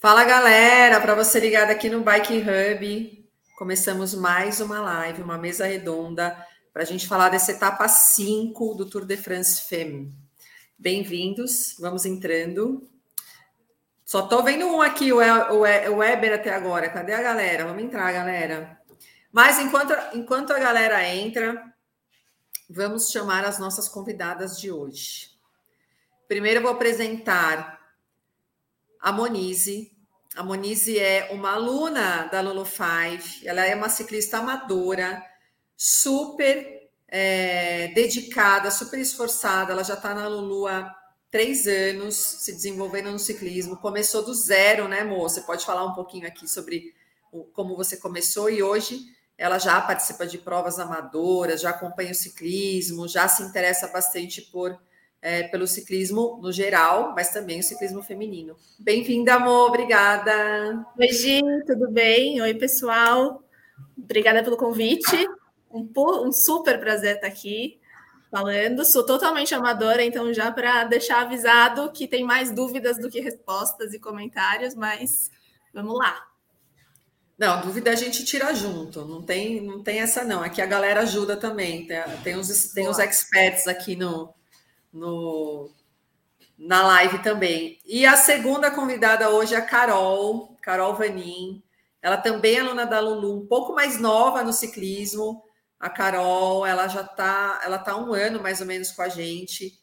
Fala galera, para você ligado aqui no Bike Hub, começamos mais uma live, uma mesa redonda, para a gente falar dessa etapa 5 do Tour de France Femme. Bem-vindos, vamos entrando. Só tô vendo um aqui, o, Weber até agora. Cadê a galera? Vamos entrar, galera. Mas enquanto, enquanto a galera entra, vamos chamar as nossas convidadas de hoje. Primeiro eu vou apresentar a Monize. A Monize é uma aluna da Lulu Five, ela é uma ciclista amadora, super é, dedicada, super esforçada. Ela já está na Lulu há três anos, se desenvolvendo no ciclismo. Começou do zero, né, moça? Você pode falar um pouquinho aqui sobre como você começou e hoje ela já participa de provas amadoras, já acompanha o ciclismo, já se interessa bastante por é, pelo ciclismo no geral, mas também o ciclismo feminino. Bem-vinda, amor, obrigada. Oi, Gi, tudo bem? Oi, pessoal. Obrigada pelo convite. Um, um super prazer estar aqui falando. Sou totalmente amadora, então já para deixar avisado que tem mais dúvidas do que respostas e comentários, mas vamos lá. Não, dúvida a gente tira junto, não tem, não tem essa não. Aqui a galera ajuda também. Tem, tem, os, tem os experts aqui no, no, na live também. E a segunda convidada hoje é a Carol, Carol Vanin. Ela também é aluna da Lulu, um pouco mais nova no ciclismo. A Carol, ela já está, ela tá um ano mais ou menos com a gente.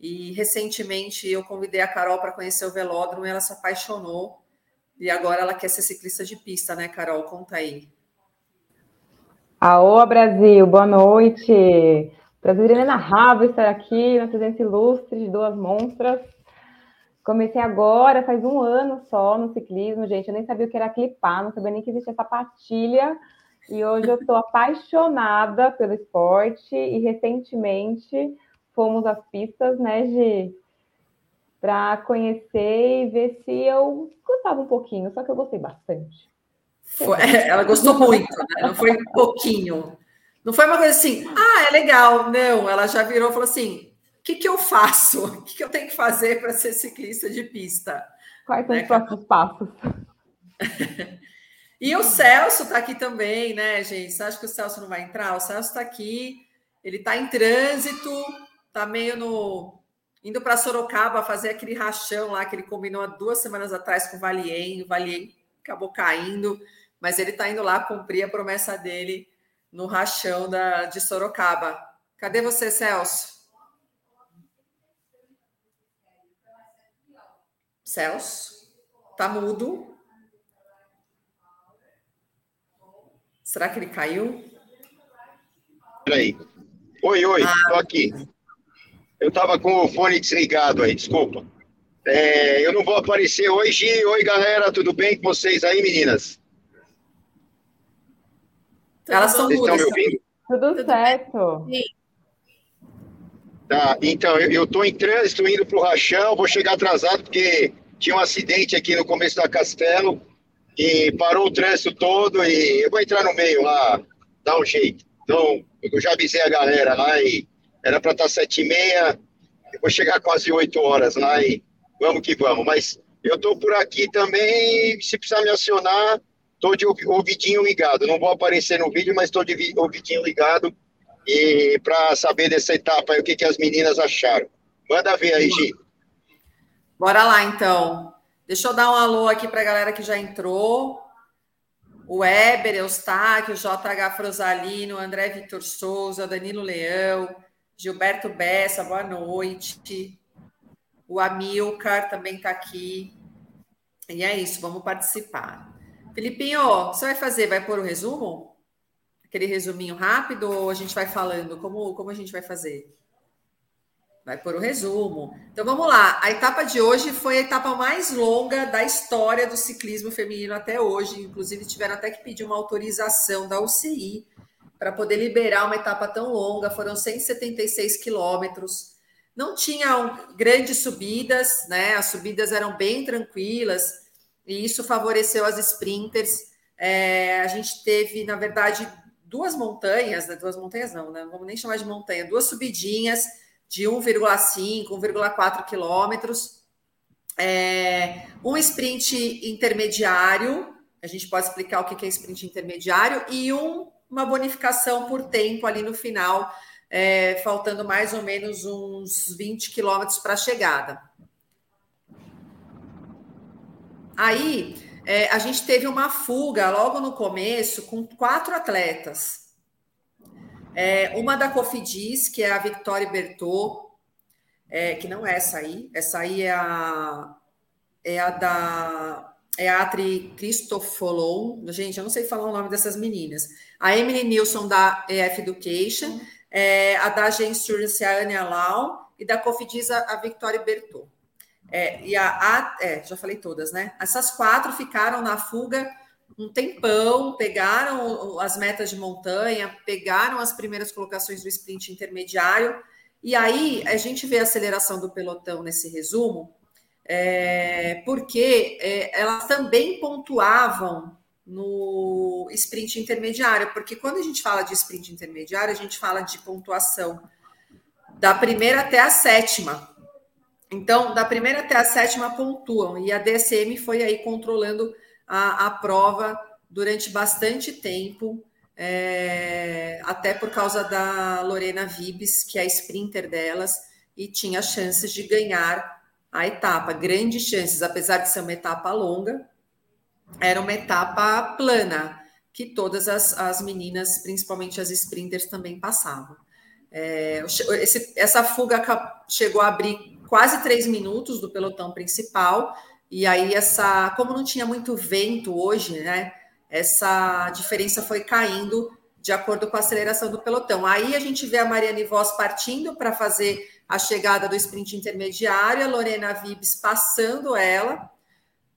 E recentemente eu convidei a Carol para conhecer o velódromo e ela se apaixonou e agora ela quer ser ciclista de pista, né, Carol? Conta aí. Aô, Brasil, boa noite. Prazer inenarrável estar aqui na presença ilustre de duas monstras. Comecei agora, faz um ano só no ciclismo, gente. Eu nem sabia o que era clipar, não sabia nem que existia sapatilha. E hoje eu estou apaixonada pelo esporte e recentemente fomos às pistas, né, de para conhecer e ver se eu gostava um pouquinho, só que eu gostei bastante. Foi, ela gostou muito, né? não foi um pouquinho. Não foi uma coisa assim, ah, é legal. Não, ela já virou e falou assim: o que, que eu faço? O que, que eu tenho que fazer para ser ciclista de pista? Quais são né? os próximos passos? e o Celso está aqui também, né, gente? Você acha que o Celso não vai entrar? O Celso está aqui, ele está em trânsito, está meio no indo para Sorocaba fazer aquele rachão lá que ele combinou há duas semanas atrás com o Valien. O Valien acabou caindo, mas ele está indo lá cumprir a promessa dele no rachão da, de Sorocaba. Cadê você, Celso? Celso? Tá mudo? Será que ele caiu? Peraí. Oi, oi, ah, tô aqui. Eu estava com o fone desligado aí, desculpa. É, eu não vou aparecer hoje. Oi, galera, tudo bem com vocês aí, meninas? Elas estão Vocês estão me ouvindo? Tudo certo. Tá, então, eu estou em trânsito, indo para o Rachão, vou chegar atrasado, porque tinha um acidente aqui no começo da Castelo, e parou o trânsito todo, e eu vou entrar no meio lá, dar um jeito. Então, eu já avisei a galera lá e era para estar sete e meia, eu vou chegar quase oito horas lá e vamos que vamos. Mas eu estou por aqui também, se precisar me acionar, estou de ouvidinho ligado. Não vou aparecer no vídeo, mas estou de ouvidinho ligado e para saber dessa etapa o que, que as meninas acharam. Manda ver aí, Gi. Bora lá, então. Deixa eu dar um alô aqui para a galera que já entrou. O Weber, Eustáquio, JH Frosalino, André Vitor Souza, Danilo Leão, Gilberto Bessa, boa noite. O Amilcar também está aqui. E é isso, vamos participar. Felipinho, você vai fazer, vai pôr o resumo? Aquele resuminho rápido ou a gente vai falando? Como, como a gente vai fazer? Vai pôr o resumo. Então vamos lá. A etapa de hoje foi a etapa mais longa da história do ciclismo feminino até hoje. Inclusive, tiveram até que pedir uma autorização da UCI para poder liberar uma etapa tão longa, foram 176 quilômetros. Não tinham grandes subidas, né? As subidas eram bem tranquilas, e isso favoreceu as sprinters. É, a gente teve, na verdade, duas montanhas, né? duas montanhas não, né? não vamos nem chamar de montanha, duas subidinhas de 1,5, 1,4 quilômetros. é, um sprint intermediário, a gente pode explicar o que é sprint intermediário, e um, uma bonificação por tempo ali no final, é, faltando mais ou menos uns 20 quilômetros para a chegada. Aí é, a gente teve uma fuga logo no começo com quatro atletas. É, uma da Cofidis, que é a Victoria Bertot, é, que não é essa aí, essa aí é a, é a da é a Atri Cristofolon, gente, eu não sei falar o nome dessas meninas. A Emily Nilsson da EF Education, é, a da Gen Insurance, a Ania Lau, e da Cofidis, a, Victoria Bertot. É, e a, a é, já falei todas, né? Essas quatro ficaram na fuga um tempão, pegaram as metas de montanha, pegaram as primeiras colocações do sprint intermediário, e aí a gente vê a aceleração do pelotão nesse resumo, é, porque é, elas também pontuavam no sprint intermediário, porque quando a gente fala de sprint intermediário, a gente fala de pontuação da primeira até a sétima. Então, da primeira até a sétima pontuam, e a DSM foi aí controlando a, a prova durante bastante tempo, é, até por causa da Lorena Vibes, que é a sprinter delas, e tinha chances de ganhar a etapa, grandes chances, apesar de ser uma etapa longa, era uma etapa plana, que todas as, as meninas, principalmente as sprinters, também passavam. É, esse, essa fuga chegou a abrir quase três minutos do pelotão principal, e aí essa, como não tinha muito vento hoje, né? Essa diferença foi caindo de acordo com a aceleração do pelotão. Aí a gente vê a Mariane Voss partindo para fazer a chegada do sprint intermediário, a Lorena Vibes passando ela,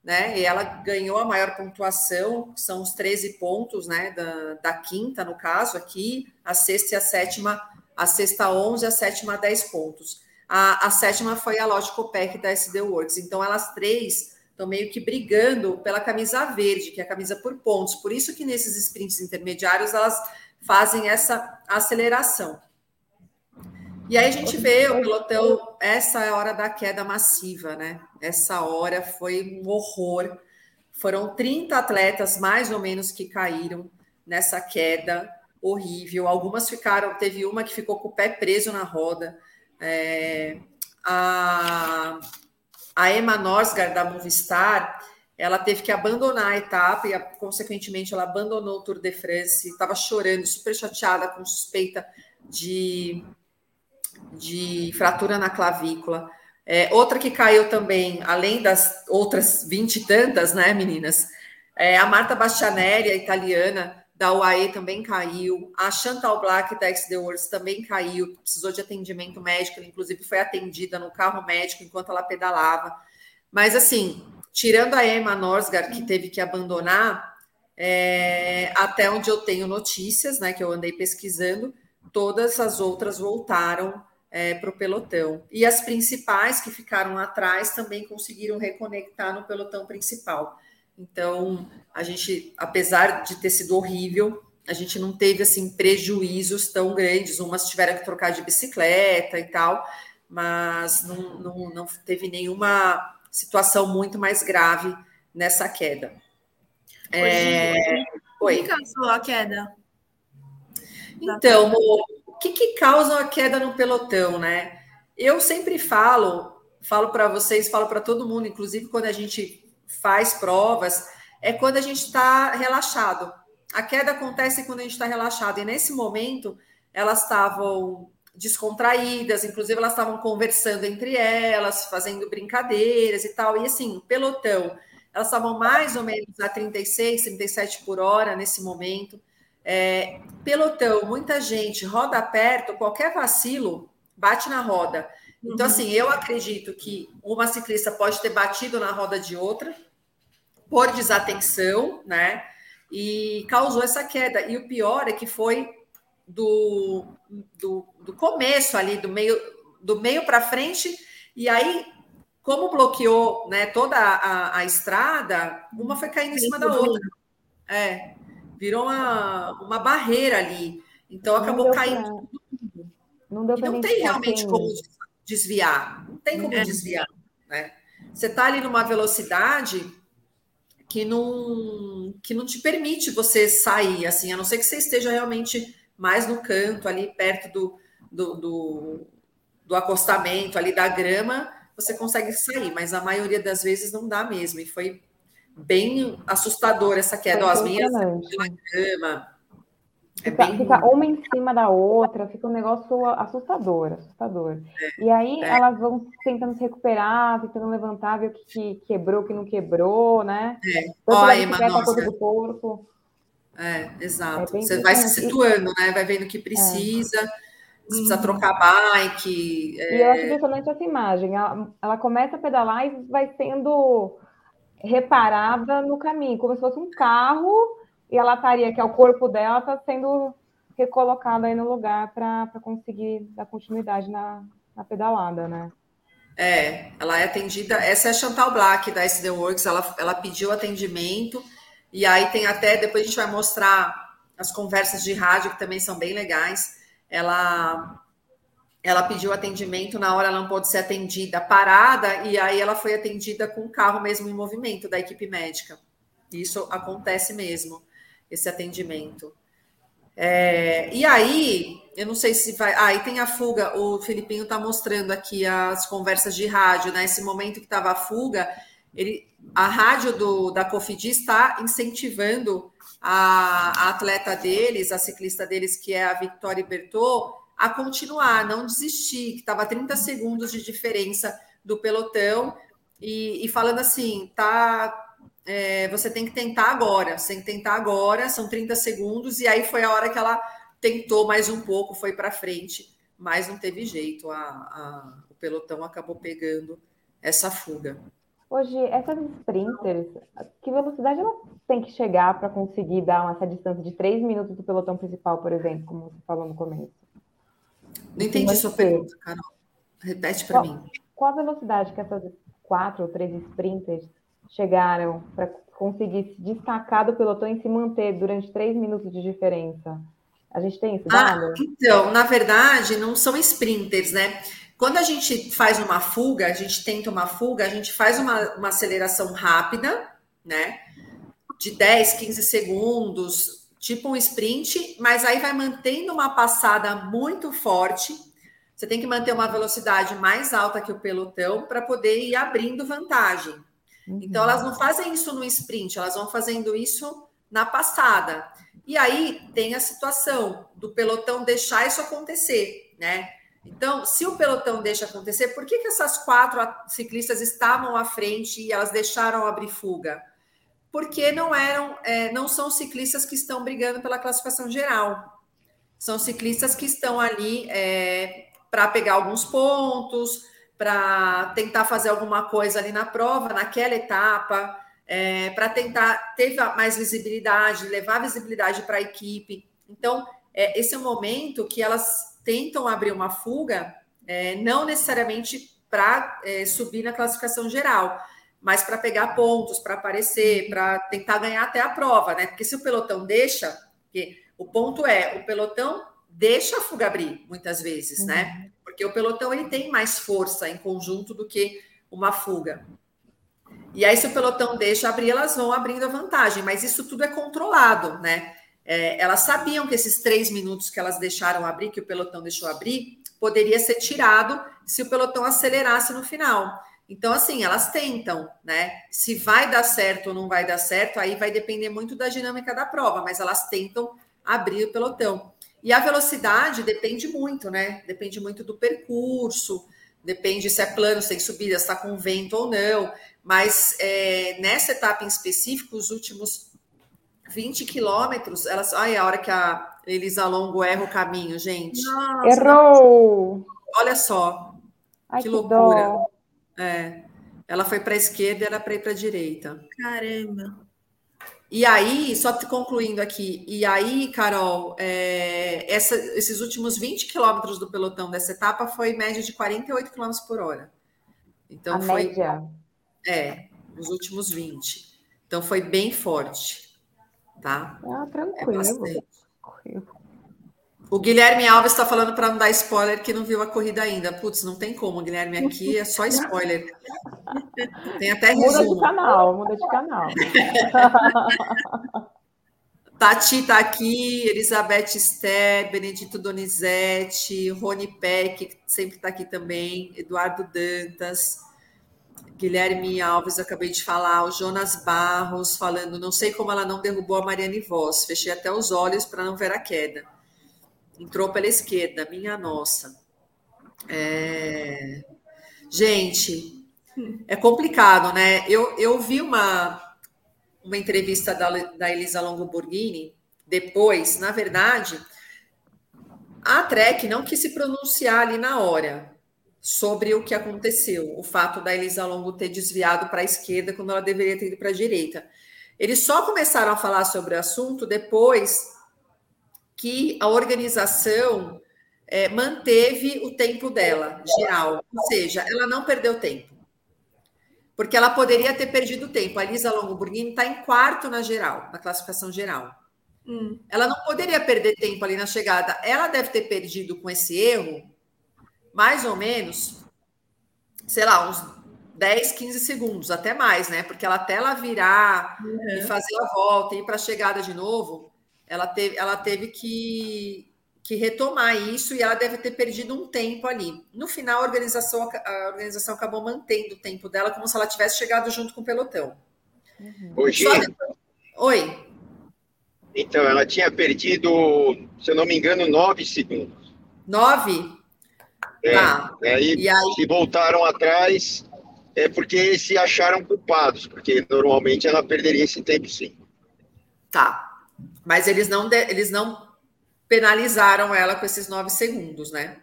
né? E ela ganhou a maior pontuação, que são os 13 pontos, né? Da, da quinta, no caso, aqui, a sexta e a sétima, a sexta 11, a sétima 10 pontos. A, a sétima foi a Logicopec da SD Works. Então, elas três estão meio que brigando pela camisa verde, que é a camisa por pontos. Por isso que nesses sprints intermediários elas fazem essa aceleração. E aí a gente vê o pelotão, essa é a hora da queda massiva, né? Essa hora foi um horror. Foram 30 atletas, mais ou menos, que caíram nessa queda horrível. Algumas ficaram, teve uma que ficou com o pé preso na roda. É, a, a Emma Norsgaard, da Movistar, ela teve que abandonar a etapa e, consequentemente, ela abandonou o Tour de France, estava chorando, super chateada, com suspeita de, de fratura na clavícula. É, outra que caiu também, além das outras vinte e tantas, né, meninas? É, a Marta Bastianelli, a italiana, da UAE também caiu, a Chantal Black da XD Works também caiu, precisou de atendimento médico, ela, inclusive foi atendida no carro médico enquanto ela pedalava. Mas assim, tirando a Emma Norsgaard, que teve que abandonar, é, até onde eu tenho notícias, né, que eu andei pesquisando, todas as outras voltaram é, para o pelotão. E as principais que ficaram atrás também conseguiram reconectar no pelotão principal. Então, a gente, apesar de ter sido horrível, a gente não teve assim prejuízos tão grandes. Umas tiveram que trocar de bicicleta e tal, mas não, não, não teve nenhuma situação muito mais grave nessa queda. É... Oi. O que causou a queda? Então, o que, que causa a queda no pelotão, né? Eu sempre falo, falo para vocês, falo para todo mundo, inclusive quando a gente faz provas, é quando a gente está relaxado. A queda acontece quando a gente está relaxado. E nesse momento, elas estavam descontraídas, inclusive elas estavam conversando entre elas, fazendo brincadeiras e tal. E assim, pelotão, elas estavam mais ou menos a 36, 37 por hora nesse momento. É, pelotão, muita gente roda perto, qualquer vacilo bate na roda. Então, uhum. assim, eu acredito que uma ciclista pode ter batido na roda de outra por desatenção, né? E causou essa queda. E o pior é que foi do, do, do começo ali, do meio, do meio para frente, e aí, como bloqueou né, toda a, a estrada, uma foi caindo em cima da outra. É, virou uma, uma barreira ali. Então acabou caindo. Pra... Não, deu e não tem realmente como desviar. Não tem como é. desviar, né? você está ali numa velocidade que não, que não te permite você sair, assim, a não ser que você esteja realmente mais no canto, ali perto do, do, do, do acostamento, ali da grama, você consegue sair, mas a maioria das vezes não dá mesmo. E foi bem assustador essa queda. Ó, as minhas pela grama. É fica, bem... fica, uma em cima da outra, fica um negócio assustador, assustador. É, e aí é. elas vão tentando se recuperar, tentando levantar, ver o que, que quebrou, o que não quebrou, né? É. Ó, Emma, nossa. do corpo. É, exato. É Você vai se situando, né? Vai vendo o que precisa. É. Você precisa trocar bike. E eu acho é. impressionante essa imagem. Ela, ela começa a pedalar e vai sendo reparada no caminho, como se fosse um carro e a lataria, que é o corpo dela, está sendo recolocada aí no lugar para conseguir dar continuidade na, na pedalada, né? É, ela é atendida. Essa é a Chantal Black da SD Works, ela, ela pediu atendimento, e aí tem até, depois a gente vai mostrar as conversas de rádio, que também são bem legais. Ela ela pediu atendimento, na hora ela não pôde ser atendida parada, e aí ela foi atendida com o carro mesmo em movimento da equipe médica. Isso acontece mesmo, esse atendimento. É, e aí, eu não sei se vai. Aí ah, tem a fuga, o Filipinho está mostrando aqui as conversas de rádio, né? Esse momento que estava a fuga, ele, a rádio do, da Cofidis está incentivando a, a, atleta deles, a ciclista deles, que é a Victoria Bertot, a continuar, não desistir, que estava 30 segundos de diferença do pelotão, e, e falando assim, tá. É, você tem que tentar agora, você tem que tentar agora, são 30 segundos, e aí foi a hora que ela tentou mais um pouco, foi para frente, mas não teve jeito, a, a, o pelotão acabou pegando essa fuga. Hoje, essas sprinters, que velocidade ela tem que chegar para conseguir dar essa distância de 3 minutos do pelotão principal, por exemplo, como você falou no começo? Não entendi sua pergunta, Carol. Repete para mim. Qual a velocidade que essas quatro ou três sprinters chegaram para conseguir se destacar do pelotão e se manter durante três minutos de diferença? A gente tem isso ah, então, na verdade, não são sprinters, né? Quando a gente faz uma fuga, a gente tenta uma fuga, a gente faz uma, uma aceleração rápida, né? De 10, 15 segundos, tipo um sprint, mas aí vai mantendo uma passada muito forte. Você tem que manter uma velocidade mais alta que o pelotão para poder ir abrindo vantagem. Uhum. Então, elas não fazem isso no sprint, elas vão fazendo isso na passada. E aí tem a situação do pelotão deixar isso acontecer, né? Então, se o pelotão deixa acontecer, por que, que essas quatro ciclistas estavam à frente e elas deixaram abrir fuga? porque não eram, é, não são ciclistas que estão brigando pela classificação geral. São ciclistas que estão ali é, para pegar alguns pontos, para tentar fazer alguma coisa ali na prova, naquela etapa, é, para tentar ter mais visibilidade, levar visibilidade para a equipe. Então, é, esse é o momento que elas tentam abrir uma fuga, é, não necessariamente para é, subir na classificação geral, mas para pegar pontos, para aparecer, para tentar ganhar até a prova, né? Porque se o pelotão deixa, o ponto é, o pelotão deixa a fuga abrir muitas vezes, né? uhum. né? Porque o pelotão ele tem mais força em conjunto do que uma fuga. E aí, se o pelotão deixa abrir, elas vão abrindo a vantagem, mas isso tudo é controlado, né? É, elas sabiam que esses três minutos que elas deixaram abrir, que o pelotão deixou abrir, poderia ser tirado se o pelotão acelerasse no final. Então, assim, elas tentam, né? Se vai dar certo ou não vai dar certo, aí vai depender muito da dinâmica da prova, mas elas tentam abrir o pelotão. E a velocidade depende muito, né? Depende muito do percurso, depende se é plano, se tem subida, se está com vento ou não. Mas é, nessa etapa em específico, os últimos 20 quilômetros, elas. Olha a hora que a Elisa Longo erra o caminho, gente. Nossa, Errou! Olha só. Ai, que, que loucura. É. Ela foi para a esquerda e era para ir para a direita. Caramba. E aí, só te concluindo aqui, e aí, Carol, é, essa, esses últimos 20 quilômetros do pelotão dessa etapa foi média de 48 km por hora. Então a foi. Média. É, os últimos 20. Então foi bem forte. Tá? Ah, tranquilo. É O Guilherme Alves está falando para não dar spoiler que não viu a corrida ainda. Putz, não tem como, Guilherme, aqui é só spoiler. Tem até Muda resumo. de canal, muda de canal. Tati está aqui, Elizabeth Sté, Benedito Donizete, Rony Peck, que sempre está aqui também, Eduardo Dantas, Guilherme Alves, acabei de falar, o Jonas Barros falando, não sei como ela não derrubou a Mariane Voss, fechei até os olhos para não ver a queda. Entrou pela esquerda, minha nossa. É... Gente, é complicado, né? Eu, eu vi uma, uma entrevista da, da Elisa Longo Borghini depois, na verdade, a Trek não quis se pronunciar ali na hora sobre o que aconteceu, o fato da Elisa Longo ter desviado para a esquerda quando ela deveria ter ido para a direita. Eles só começaram a falar sobre o assunto depois que a organização é, manteve o tempo dela, geral. Ou seja, ela não perdeu tempo. Porque ela poderia ter perdido tempo. A Lisa Longo Burguini está em quarto na geral, na classificação geral. Hum. Ela não poderia perder tempo ali na chegada. Ela deve ter perdido com esse erro, mais ou menos, sei lá, uns 10, 15 segundos, até mais, né? Porque ela até ela virar uhum. e fazer a volta e ir para a chegada de novo, ela teve, ela teve que, que retomar isso e ela deve ter perdido um tempo ali. No final, a organização, a organização acabou mantendo o tempo dela como se ela tivesse chegado junto com o pelotão. Uhum. Hoje... Oi. Então, ela tinha perdido, se eu não me engano, nove segundos. Nove? É, tá. aí, e aí, se voltaram atrás, é porque se acharam culpados, porque normalmente ela perderia esse tempo sim. Tá. Mas eles não, de, eles não penalizaram ela com esses nove segundos, né?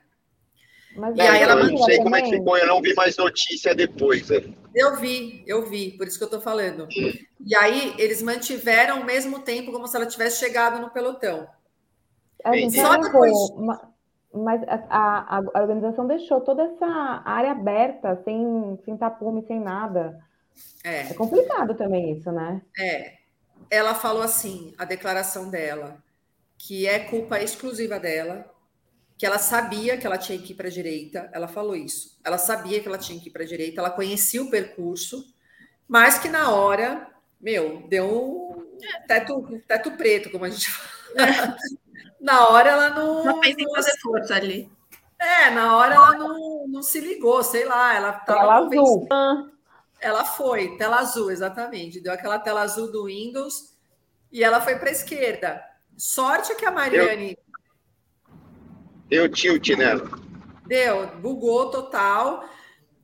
Mas e aí ela eu não sei como é que ficou, eu não vi mais notícia depois. Né? Eu vi, eu vi, por isso que eu estou falando. E aí eles mantiveram o mesmo tempo como se ela tivesse chegado no pelotão. Só depois... Mas a, a, a, organização deixou toda essa área aberta, sem, sem tapume, sem nada. É. é complicado também isso, né? É ela falou assim, a declaração dela, que é culpa exclusiva dela, que ela sabia que ela tinha que ir para a direita, ela falou isso. Ela sabia que ela tinha que ir para a direita, ela conhecia o percurso, mas que na hora, meu, deu um teto, teto preto, como a gente fala. na hora ela não. Não fez em fazer força ali. É, na hora ela não, não se ligou, sei lá, ela estava. Ela azul. Ela foi, tela azul, exatamente. Deu aquela tela azul do Windows e ela foi para a esquerda. Sorte que a Mariane. Deu tilt nela. Deu, bugou total.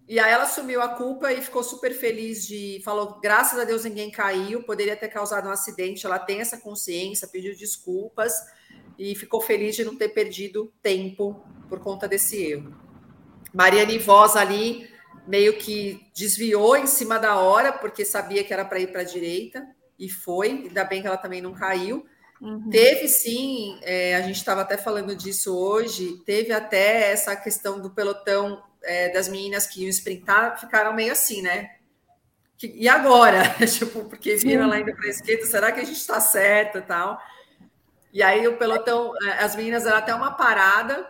E aí ela assumiu a culpa e ficou super feliz de. Falou, graças a Deus ninguém caiu, poderia ter causado um acidente. Ela tem essa consciência, pediu desculpas e ficou feliz de não ter perdido tempo por conta desse erro. Mariane Voz ali meio que desviou em cima da hora, porque sabia que era para ir para a direita, e foi, ainda bem que ela também não caiu. Uhum. Teve sim, é, a gente estava até falando disso hoje, teve até essa questão do pelotão é, das meninas que iam sprintar, ficaram meio assim, né? Que, e agora? tipo, porque viram lá indo para a esquerda, será que a gente está certo e tal? E aí o pelotão, é, as meninas eram até uma parada,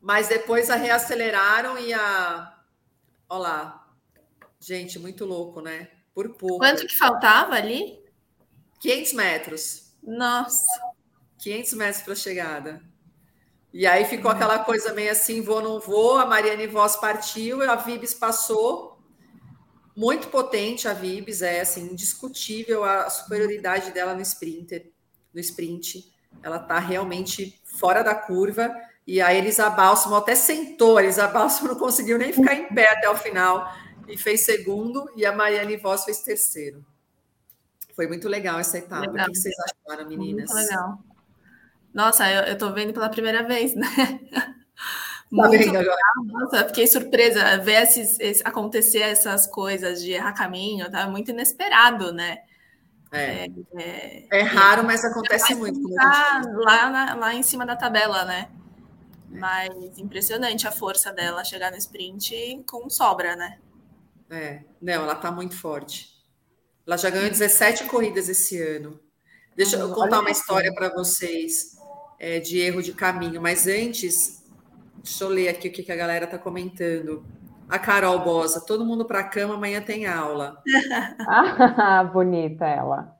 mas depois a reaceleraram e a, Olha lá. Gente, muito louco, né? Por pouco. Quanto que faltava ali? 500 metros. Nossa. 500 metros para a chegada. E aí ficou aquela coisa meio assim, vou, não vou. A Mariane Voss partiu, a Vibes passou. Muito potente a Vibes, é assim, indiscutível a superioridade dela no sprinter, no sprint. Ela está realmente fora da curva. E a Elisa Balsamo até sentou, a Elisa não conseguiu nem ficar em pé até o final e fez segundo, e a Mariane Voss fez terceiro. Foi muito legal essa etapa. Legal. O que vocês acharam, meninas? Muito legal. Nossa, eu, tô vendo pela primeira vez, né? Tá vendo agora? Nossa, fiquei surpresa ver esses, esse, acontecer essas coisas de errar caminho, tá muito inesperado, né? É, é, é raro, mas acontece muito. Tá lá, na, lá em cima da tabela, né? Mas impressionante a força dela chegar no sprint com sobra, né? É, não, ela tá muito forte. Ela já ganhou 17 corridas esse ano. Deixa eu contar uma história para vocês. é, de erro de caminho. Mas antes, deixa eu ler aqui o que, que a galera está comentando. A Carol Bosa, todo mundo para a cama, amanhã tem aula. ah, bonita ela.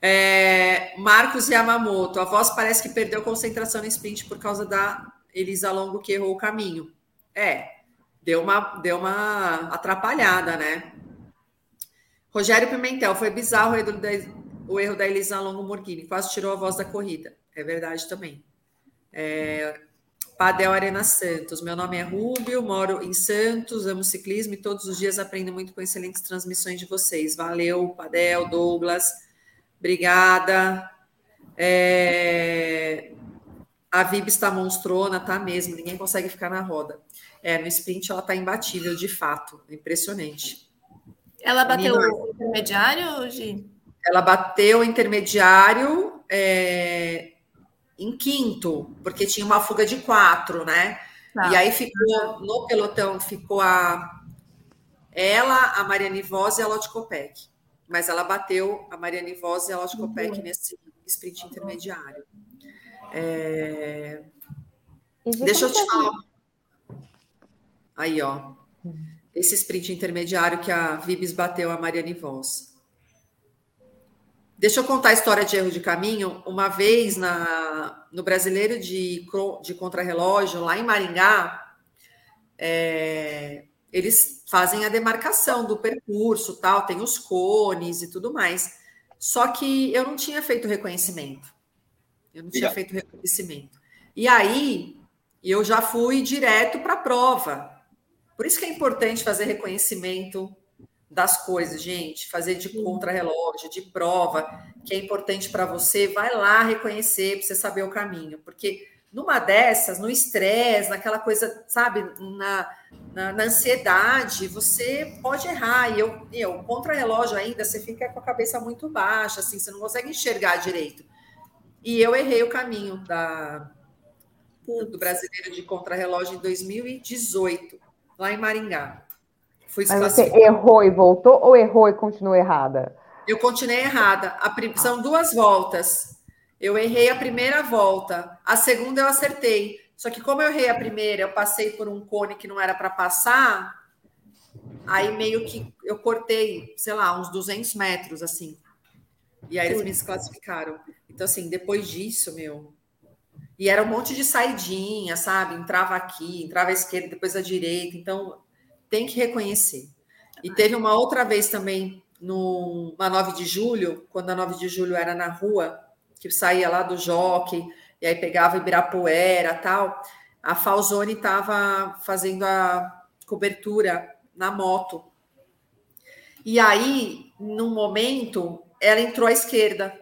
É, Marcos Yamamoto, a voz parece que perdeu concentração no sprint por causa da Elisa Longo que errou o caminho. É, deu uma, deu uma atrapalhada, né? Rogério Pimentel, foi bizarro o erro da, Elisa Longo Morghini, quase tirou a voz da corrida. É verdade também. É, Padel Arena Santos, meu nome é Rubio, moro em Santos, amo ciclismo e todos os dias aprendo muito com excelentes transmissões de vocês. Valeu, Padel, Douglas. Obrigada. É... A Vib está monstrona, tá mesmo. Ninguém consegue ficar na roda. É, no sprint ela está imbatível, de fato. Impressionante. Ela bateu o intermediário, Gi? Ela bateu o intermediário é, em quinto, porque tinha uma fuga de quatro, né? Tá. E aí ficou, no pelotão, ficou a ela, a Mariane Voz e a Lotte Copec mas ela bateu a Mariane Voz e a Lotte uhum. nesse sprint intermediário. É... Deixa eu te falar. Aí, ó. Esse sprint intermediário que a Vibes bateu a Mariane Voz. Deixa eu contar a história de erro de caminho. Uma vez na, no Brasileiro de, de Contrarrelógio, lá em Maringá, é, eles fazem a demarcação do percurso, tal, tem os cones e tudo mais. Só que eu não tinha feito reconhecimento. Eu não tinha yeah. feito reconhecimento. E aí eu já fui direto para a prova. Por isso que é importante fazer reconhecimento das coisas, gente, fazer de contra-relógio, de prova, que é importante para você, vai lá reconhecer para você saber o caminho, porque numa dessas, no estresse, naquela coisa, sabe, na, na, na, ansiedade, você pode errar. E eu, eu contra-relógio ainda, você fica com a cabeça muito baixa, assim, você não consegue enxergar direito. E eu errei o caminho da, do brasileiro de contra-relógio em 2018, lá em Maringá. Fui Mas você errou e voltou ou errou e continuou errada? Eu continuei errada. A, são duas voltas. Eu errei a primeira volta, a segunda eu acertei. Só que como eu errei a primeira, eu passei por um cone que não era para passar, aí meio que eu cortei, sei lá, uns 200 metros assim. E aí eles me desclassificaram. Então assim, depois disso, meu, e era um monte de saidinha, sabe? Entrava aqui, entrava à esquerda, depois à direita. Então, tem que reconhecer. E teve uma outra vez também, no, na 9 de julho, quando a 9 de julho era na rua, que saía lá do Jockey, e aí pegava Ibirapuera tal, a Falzone estava fazendo a cobertura na moto. E aí, num momento, ela entrou à esquerda.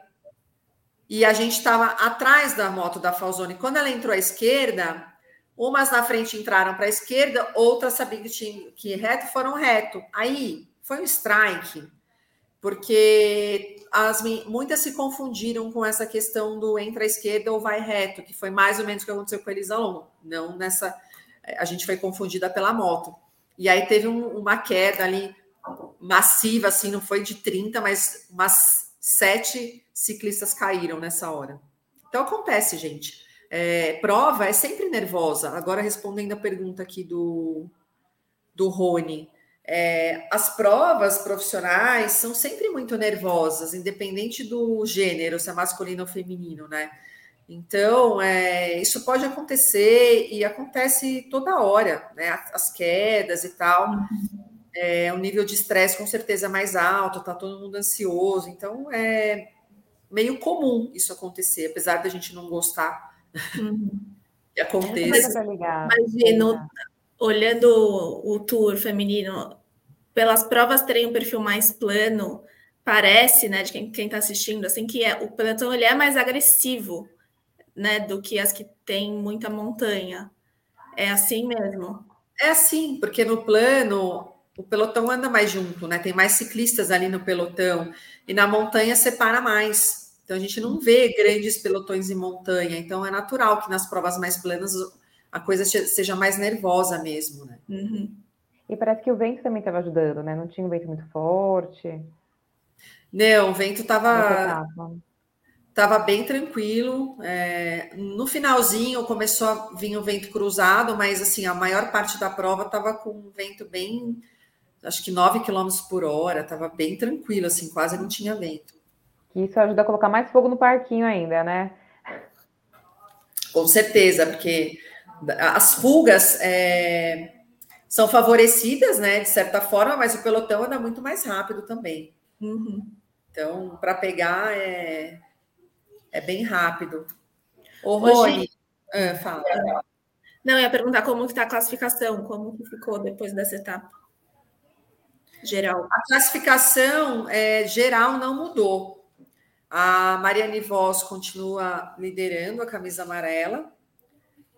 E a gente estava atrás da moto da Falzone. Quando ela entrou à esquerda, umas na frente entraram para a esquerda, outras sabiam que tinha que ir reto, foram reto. Aí foi um strike porque as, muitas se confundiram com essa questão do entra à esquerda ou vai reto, que foi mais ou menos o que aconteceu com a Elisa. Não nessa. A gente foi confundida pela moto. E aí teve um, uma queda ali massiva, assim, não foi de 30, mas umas sete ciclistas caíram nessa hora. Então acontece, gente. É, prova é sempre nervosa. Agora, respondendo a pergunta aqui do, do Rony. É, as provas profissionais são sempre muito nervosas, independente do gênero, se é masculino ou feminino, né? Então, é, isso pode acontecer e acontece toda hora, né? As quedas e tal. É, o nível de estresse com certeza é mais alto, tá todo mundo ansioso. Então, é meio comum isso acontecer, apesar da gente não gostar uhum. que aconteça. Imagina, olhando o tour feminino, pelas provas terem um perfil mais plano, parece, né, de quem está assistindo, assim, que é, o pelotão ele é mais agressivo, né, do que as que têm muita montanha. É assim mesmo? É assim, porque no plano o pelotão anda mais junto, né? Tem mais ciclistas ali no pelotão e na montanha separa mais. Então a gente não vê grandes pelotões em montanha. Então é natural que nas provas mais planas a coisa seja mais nervosa mesmo, né? Uhum. E parece que o vento também estava ajudando, né? Não tinha um vento muito forte. Não, o vento estava Estava bem tranquilo. É, no finalzinho começou a vir o vento cruzado, mas assim, a maior parte da prova estava com um vento bem, acho que 9 km por hora, estava bem tranquilo, assim, quase não tinha vento. Isso ajuda a colocar mais fogo no parquinho ainda, né? Com certeza, porque as fugas é, são favorecidas, né, de certa forma, mas o pelotão anda muito mais rápido também. Uhum. Então, para pegar é, é bem rápido. Ô, Rony, ah, fala. Não, eu ia perguntar como está a classificação, como que ficou depois dessa etapa geral. A classificação é, geral não mudou. A Mariane Voss continua liderando a camisa amarela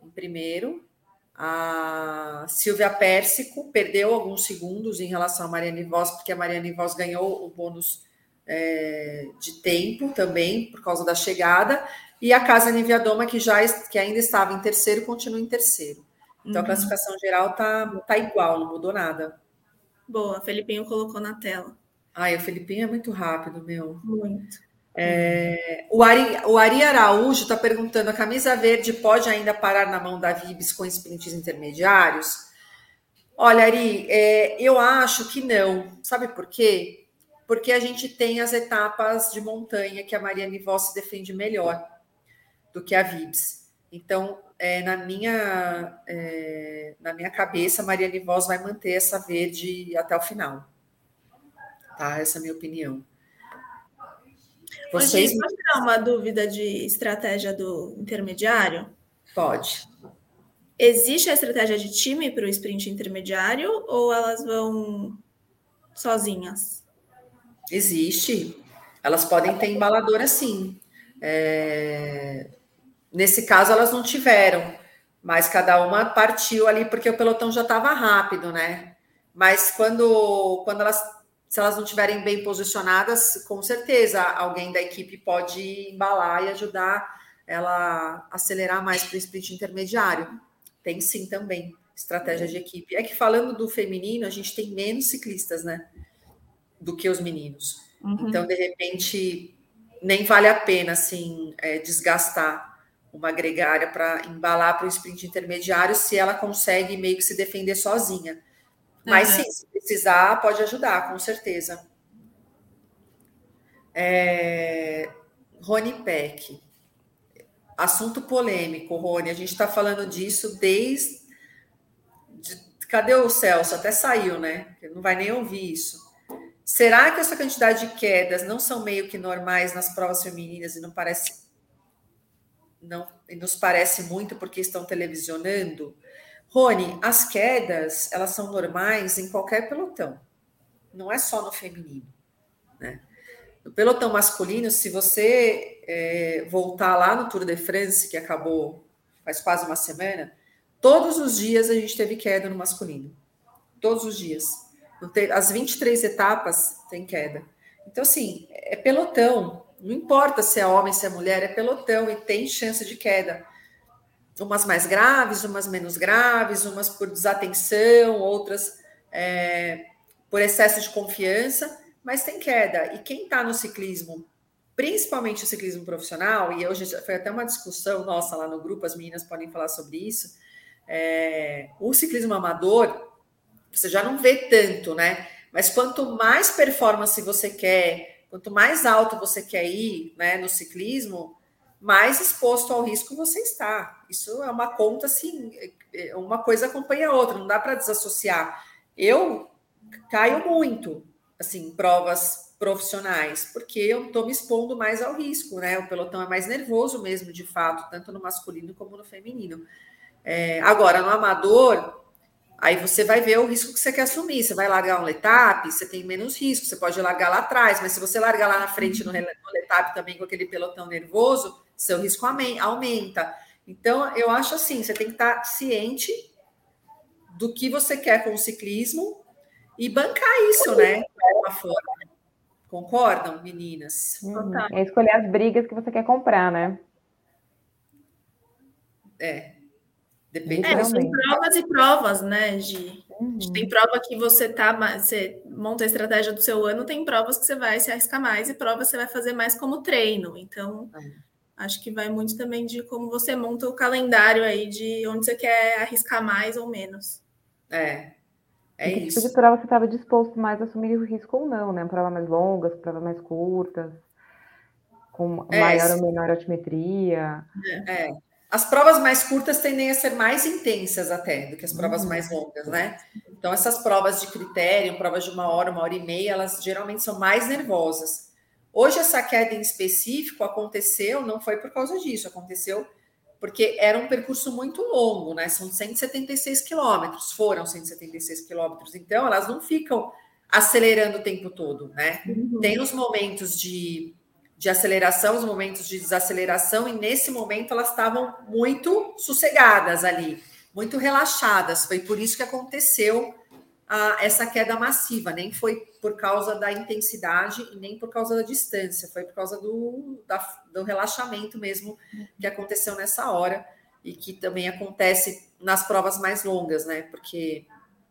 em primeiro. A Silvia Pérsico perdeu alguns segundos em relação a Mariane Voss, porque a Mariane Voss ganhou o bônus é, de tempo também, por causa da chegada, e a Casa Niviadoma, que já que ainda estava em terceiro, continua em terceiro. Então uhum. a classificação geral tá, tá igual, não mudou nada. Boa, Felipinho colocou na tela. Ai, o Felipinho é muito rápido, meu. Muito. É, o, Ari, o Ari Araújo está perguntando: a camisa verde pode ainda parar na mão da Vibes com sprints intermediários? Olha, Ari, é, eu acho que não. Sabe por quê? porque a gente tem as etapas de montanha que a Mariane Voss defende melhor do que a Vibs. Então, é, na, minha, é, na minha cabeça, a Mariane Voss vai manter essa verde até o final. Tá? Essa é a minha opinião. Vocês... Pode dar uma dúvida de estratégia do intermediário? Pode. Existe a estratégia de time para o sprint intermediário ou elas vão sozinhas? Existe. Elas podem ter embaladora sim. É... Nesse caso, elas não tiveram, mas cada uma partiu ali porque o pelotão já estava rápido, né? Mas quando, quando elas, se elas não estiverem bem posicionadas, com certeza alguém da equipe pode embalar e ajudar ela a acelerar mais para o sprint intermediário. Tem sim também estratégia de equipe. É que falando do feminino, a gente tem menos ciclistas, né? do que os meninos. Uhum. Então, de repente, nem vale a pena assim é, desgastar uma gregária para embalar para o sprint intermediário se ela consegue meio que se defender sozinha. Mas uhum. sim, se precisar, pode ajudar, com certeza. É... Rony Peck. Assunto polêmico, Rony. A gente está falando disso desde. Cadê o Celso? Até saiu, né? Ele não vai nem ouvir isso. Será que essa quantidade de quedas não são meio que normais nas provas femininas e não parece não nos parece muito porque estão televisionando? Rony, as quedas elas são normais em qualquer pelotão, não é só no feminino, né? No pelotão masculino, se você é, voltar lá no Tour de France que acabou faz quase uma semana, todos os dias a gente teve queda no masculino, todos os dias as 23 etapas tem queda. Então, assim, é pelotão. Não importa se é homem, se é mulher, é pelotão e tem chance de queda. Umas mais graves, umas menos graves, umas por desatenção, outras é, por excesso de confiança, mas tem queda. E quem está no ciclismo, principalmente o ciclismo profissional, e hoje foi até uma discussão nossa lá no grupo, as meninas podem falar sobre isso. É, o ciclismo amador você já não vê tanto, né? Mas quanto mais performance você quer, quanto mais alto você quer ir, né, no ciclismo, mais exposto ao risco você está. Isso é uma conta assim, é, uma coisa acompanha a outra, não dá para desassociar. Eu caio muito, assim, provas profissionais, porque eu estou me expondo mais ao risco, né? O pelotão é mais nervoso mesmo, de fato, tanto no masculino como no feminino. É, agora, no amador, Aí você vai ver o risco que você quer assumir. Você vai largar um letap, você tem menos risco, você pode largar lá atrás, mas se você largar lá na frente no, letap também com aquele pelotão nervoso, seu risco aumenta. Então, eu acho assim, você tem que estar ciente do que você quer com o ciclismo e bancar isso, né? De uma forma. Concordam, meninas? Uhum. É escolher as brigas que você quer comprar, né? É, Depende é, são provas e provas, né, Gi? Uhum. Tem prova que você tá, você monta a estratégia do seu ano, tem provas que você vai se arriscar mais e provas que você vai fazer mais como treino. Então, uhum. acho que vai muito também de como você monta o calendário aí de onde você quer arriscar mais ou menos. É. É e isso. Que tipo de prova você estava disposto mais a assumir o risco ou não, né? Prova mais longas, prova mais curtas, com é, maior ou menor altimetria. É. é. As provas mais curtas tendem a ser mais intensas até do que as provas uhum. mais longas, né? Então, essas provas de critério, provas de uma hora, uma hora e meia, elas geralmente são mais nervosas. Hoje, essa queda em específico aconteceu, não foi por causa disso, aconteceu porque era um percurso muito longo, né? São 176 quilômetros, foram 176 quilômetros, então elas não ficam acelerando o tempo todo, né? Uhum. Tem os momentos de de aceleração, os momentos de desaceleração, e nesse momento elas estavam muito sossegadas ali, muito relaxadas. Foi por isso que aconteceu a, essa queda massiva, nem foi por causa da intensidade e nem por causa da distância, foi por causa do, da, do relaxamento mesmo que aconteceu nessa hora e que também acontece nas provas mais longas, né? Porque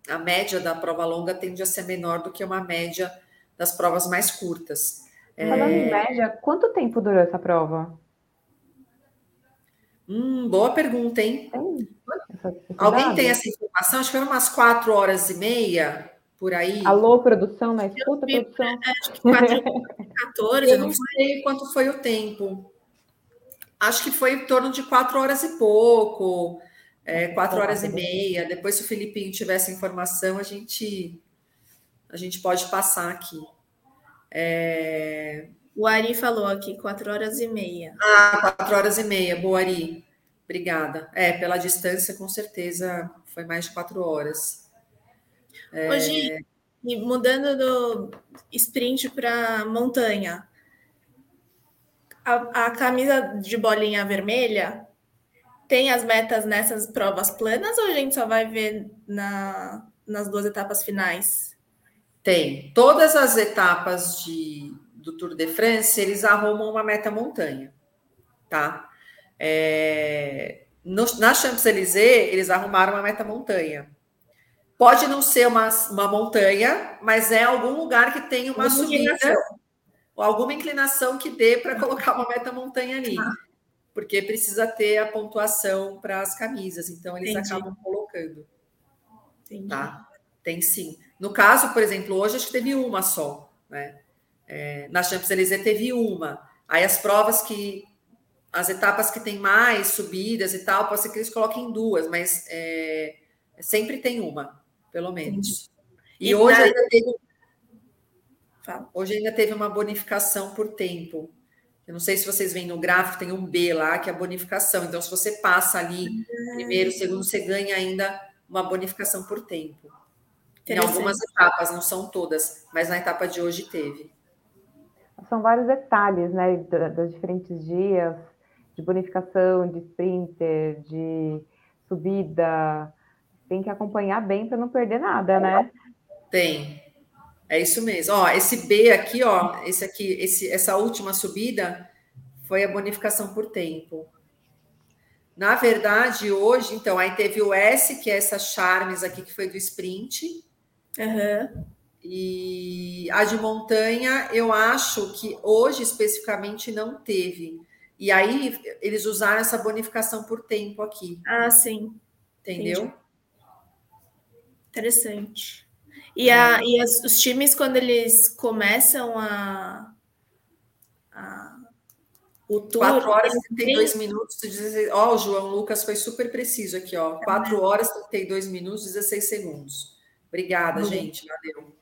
a média da prova longa tende a ser menor do que uma média das provas mais curtas. Falando é... em média, quanto tempo durou essa prova? Hum, boa pergunta, hein? Tem Alguém tem essa informação? Acho que foram umas quatro horas e meia por aí. Alô, produção, na escuta, vi, produção? É, acho que 4, 14. Eu não sei quanto foi o tempo. Acho que foi em torno de quatro horas e pouco, é, quatro horas e meia. Depois, se o Filipinho tivesse informação, a gente, a gente pode passar aqui. É... O Ari falou aqui, quatro horas e meia. Ah, quatro horas e meia, boa, Ari. Obrigada. É, pela distância, com certeza, foi mais de quatro horas. É... Hoje, mudando do sprint para montanha, a, a, camisa de bolinha vermelha tem as metas nessas provas planas ou a gente só vai ver na, nas duas etapas finais? Tem. Todas as etapas de, do Tour de France, eles arrumam uma meta montanha, tá? É, no, na Champs-Élysées, eles arrumaram uma meta montanha. Pode não ser uma, uma montanha, mas é algum lugar que tem uma, uma subida, ou alguma inclinação que dê para colocar uma meta montanha ali. Ah. Porque precisa ter a pontuação para as camisas, então eles Entendi. acabam colocando. Entendi. Tá? Tem sim. No caso, por exemplo, hoje acho que teve uma só, né? É, na Champs-Élysées teve uma. Aí as provas que as etapas que tem mais subidas e tal, pode ser que eles coloquem duas, mas é, sempre tem uma, pelo menos. E, e hoje na... ainda teve hoje ainda teve uma bonificação por tempo. Eu não sei se vocês veem no gráfico, tem um B lá, que é a bonificação. Então, se você passa ali primeiro, segundo, você ganha ainda uma bonificação por tempo. Em algumas etapas, não são todas, mas na etapa de hoje teve. São vários detalhes, né, dos diferentes dias, de bonificação, de sprinter, de subida. Tem que acompanhar bem para não perder nada, né? Tem. É isso mesmo. Ó, esse B aqui, ó, esse aqui, esse, essa última subida foi a bonificação por tempo. Na verdade, hoje, então, aí teve o S, que é essa Charmes aqui, que foi do sprint, Uhum. E a de montanha, eu acho que hoje especificamente não teve. E aí eles usaram essa bonificação por tempo aqui. Ah, sim. Entendeu? Entendi. Interessante. E, a, é. e as, os times, quando eles começam a, a o tour. 4 horas e 32 minutos. 16, ó, o João Lucas foi super preciso aqui, ó. 4 é. horas e 32 minutos, 16 segundos. Obrigada, gente. Valeu.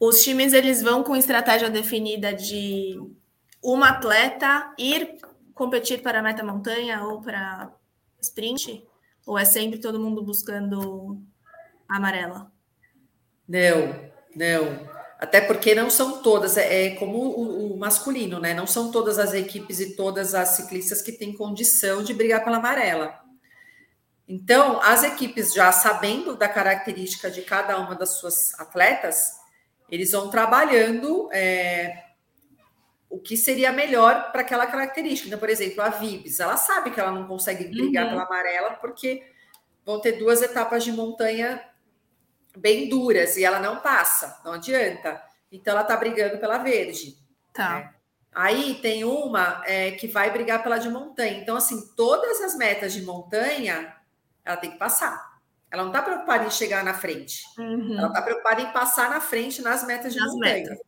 Os times eles vão com estratégia definida de uma atleta ir competir para a meta montanha ou para sprint? Ou é sempre todo mundo buscando a amarela? Não, não. Até porque não são todas, é, é como o, o, masculino, né? Não são todas as equipes e todas as ciclistas que têm condição de brigar pela amarela. Então, as equipes já sabendo da característica de cada uma das suas atletas, eles vão trabalhando é, o que seria melhor para aquela característica. Então, por exemplo, a Vibes, ela sabe que ela não consegue brigar uhum. pela amarela porque vão ter duas etapas de montanha bem duras e ela não passa, não adianta. Então ela está brigando pela verde. Tá. Né? Aí tem uma é, que vai brigar pela de montanha. Então, assim, todas as metas de montanha ela tem que passar. Ela não está preocupada em chegar na frente. Uhum. Ela está preocupada em passar na frente nas metas de nas montanha. Metas.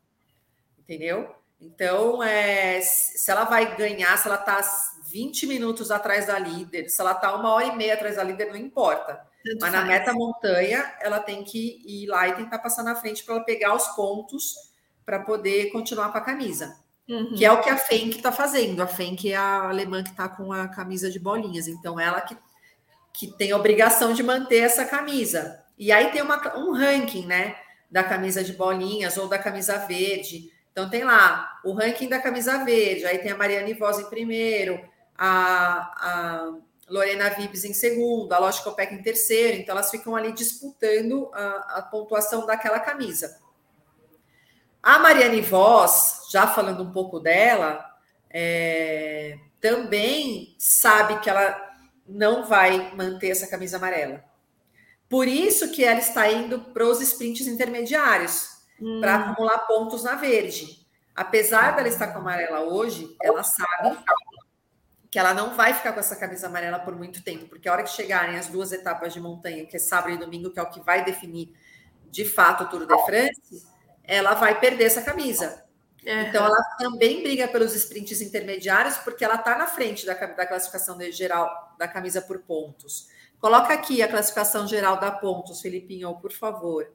Entendeu? Então, é, se ela vai ganhar, se ela está 20 minutos atrás da líder, se ela está uma hora e meia atrás da líder, não importa. Mas na meta montanha, ela tem que ir lá e tentar passar na frente para ela pegar os pontos para poder continuar com a camisa. Uhum. Que é o que a Fenk está fazendo. A Fenk é a alemã que está com a camisa de bolinhas. Então, ela que, que tem obrigação de manter essa camisa. E aí tem uma, um ranking, né? Da camisa de bolinhas ou da camisa verde. Então, tem lá o ranking da camisa verde. Aí tem a Mariana Voz em primeiro, a, a Lorena Vibes em segundo, a Copec em terceiro, então elas ficam ali disputando a, a pontuação daquela camisa. A Mariane Voss, já falando um pouco dela, é, também sabe que ela não vai manter essa camisa amarela. Por isso que ela está indo para os sprints intermediários, hum. para acumular pontos na verde. Apesar dela estar com a amarela hoje, ela sabe que ela não vai ficar com essa camisa amarela por muito tempo, porque a hora que chegarem as duas etapas de montanha, que é sábado e domingo, que é o que vai definir de fato o Tour de France, ela vai perder essa camisa. Uhum. Então, ela também briga pelos sprints intermediários, porque ela está na frente da, da classificação geral da camisa por pontos. Coloca aqui a classificação geral da pontos, Felipinho, por favor.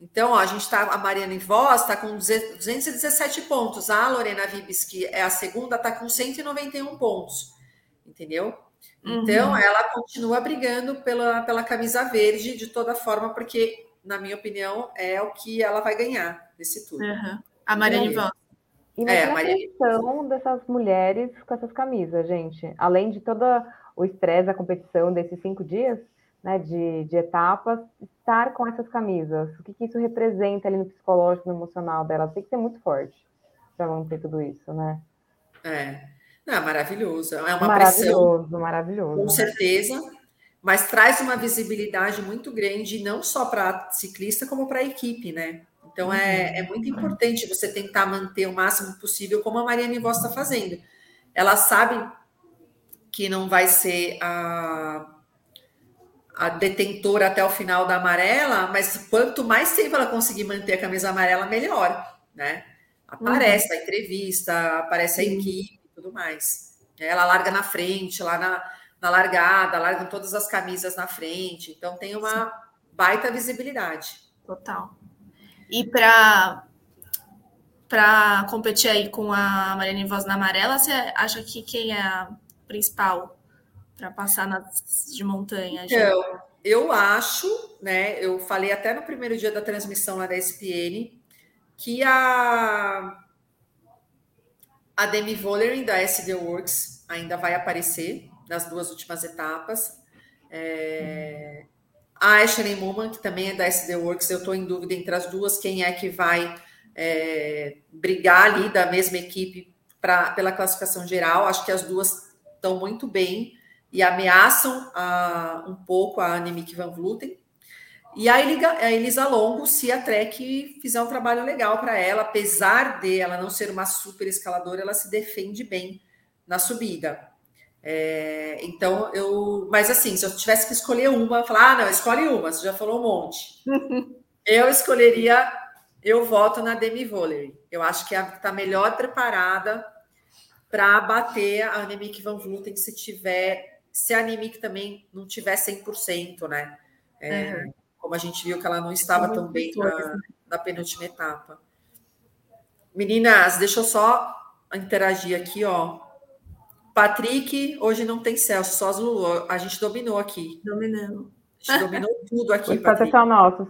Então, ó, a gente está, a Mariana em Voz está com 217 pontos. A Lorena Vibes, que é a segunda, está com 191 pontos. Entendeu? Então, uhum. ela continua brigando pela, pela camisa verde de toda forma, porque, na minha opinião, é o que ela vai ganhar nesse turno. Uhum. A Mariana em E é, a questão dessas mulheres com essas camisas, gente. Além de todo o estresse da competição desses cinco dias, né, de, de etapas, estar com essas camisas? O que, que isso representa ali no psicológico, no emocional dela? Tem que ser muito forte para manter tudo isso, né? É. Não, é maravilhoso. É uma maravilhoso, pressão. Maravilhoso, Com certeza. Mas traz uma visibilidade muito grande, não só para ciclista, como para a equipe, né? Então é, uhum. é muito importante você tentar manter o máximo possível, como a Mariane Voss está fazendo. Ela sabe que não vai ser a a detentora até o final da amarela, mas quanto mais tempo ela conseguir manter a camisa amarela, melhor, né? Aparece uhum. a entrevista, aparece a equipe e tudo mais. Ela larga na frente, lá na, na largada, largam todas as camisas na frente, então tem uma Sim. baita visibilidade. Total. E para para competir aí com a Mariana Voz na amarela, você acha que quem é a principal para passar nas de montanha? Então, eu acho, né? Eu falei até no primeiro dia da transmissão lá da SPN que a a Demi Vollering da SD Works ainda vai aparecer nas duas últimas etapas. É... A Ashley Muman, que também é da SD Works, eu estou em dúvida entre as duas quem é que vai é, brigar ali da mesma equipe pra, pela classificação geral. Acho que as duas estão muito bem e ameaçam a, um pouco a Annemiek van Vleuten. E a, a Elisa Longo, se a Trek fizer um trabalho legal para ela, apesar de ela não ser uma super escaladora, ela se defende bem na subida. É, então, eu. Mas assim, se eu tivesse que escolher uma, falar, ah, não, escolhe uma, você já falou um monte. eu escolheria, eu voto na Demi Volley. Eu acho que é está melhor preparada para bater a Annemiek van Vleuten se tiver se a Animic também não tiver 100%, né? É, uhum. Como a gente viu que ela não estava tão bem na, na, penúltima etapa. Meninas, deixa eu só interagir aqui, ó. Patrick, hoje não tem Celso, só Zulu. A gente dominou aqui. Dominamos. A gente dominou tudo aqui. Os Patrick. são nossos.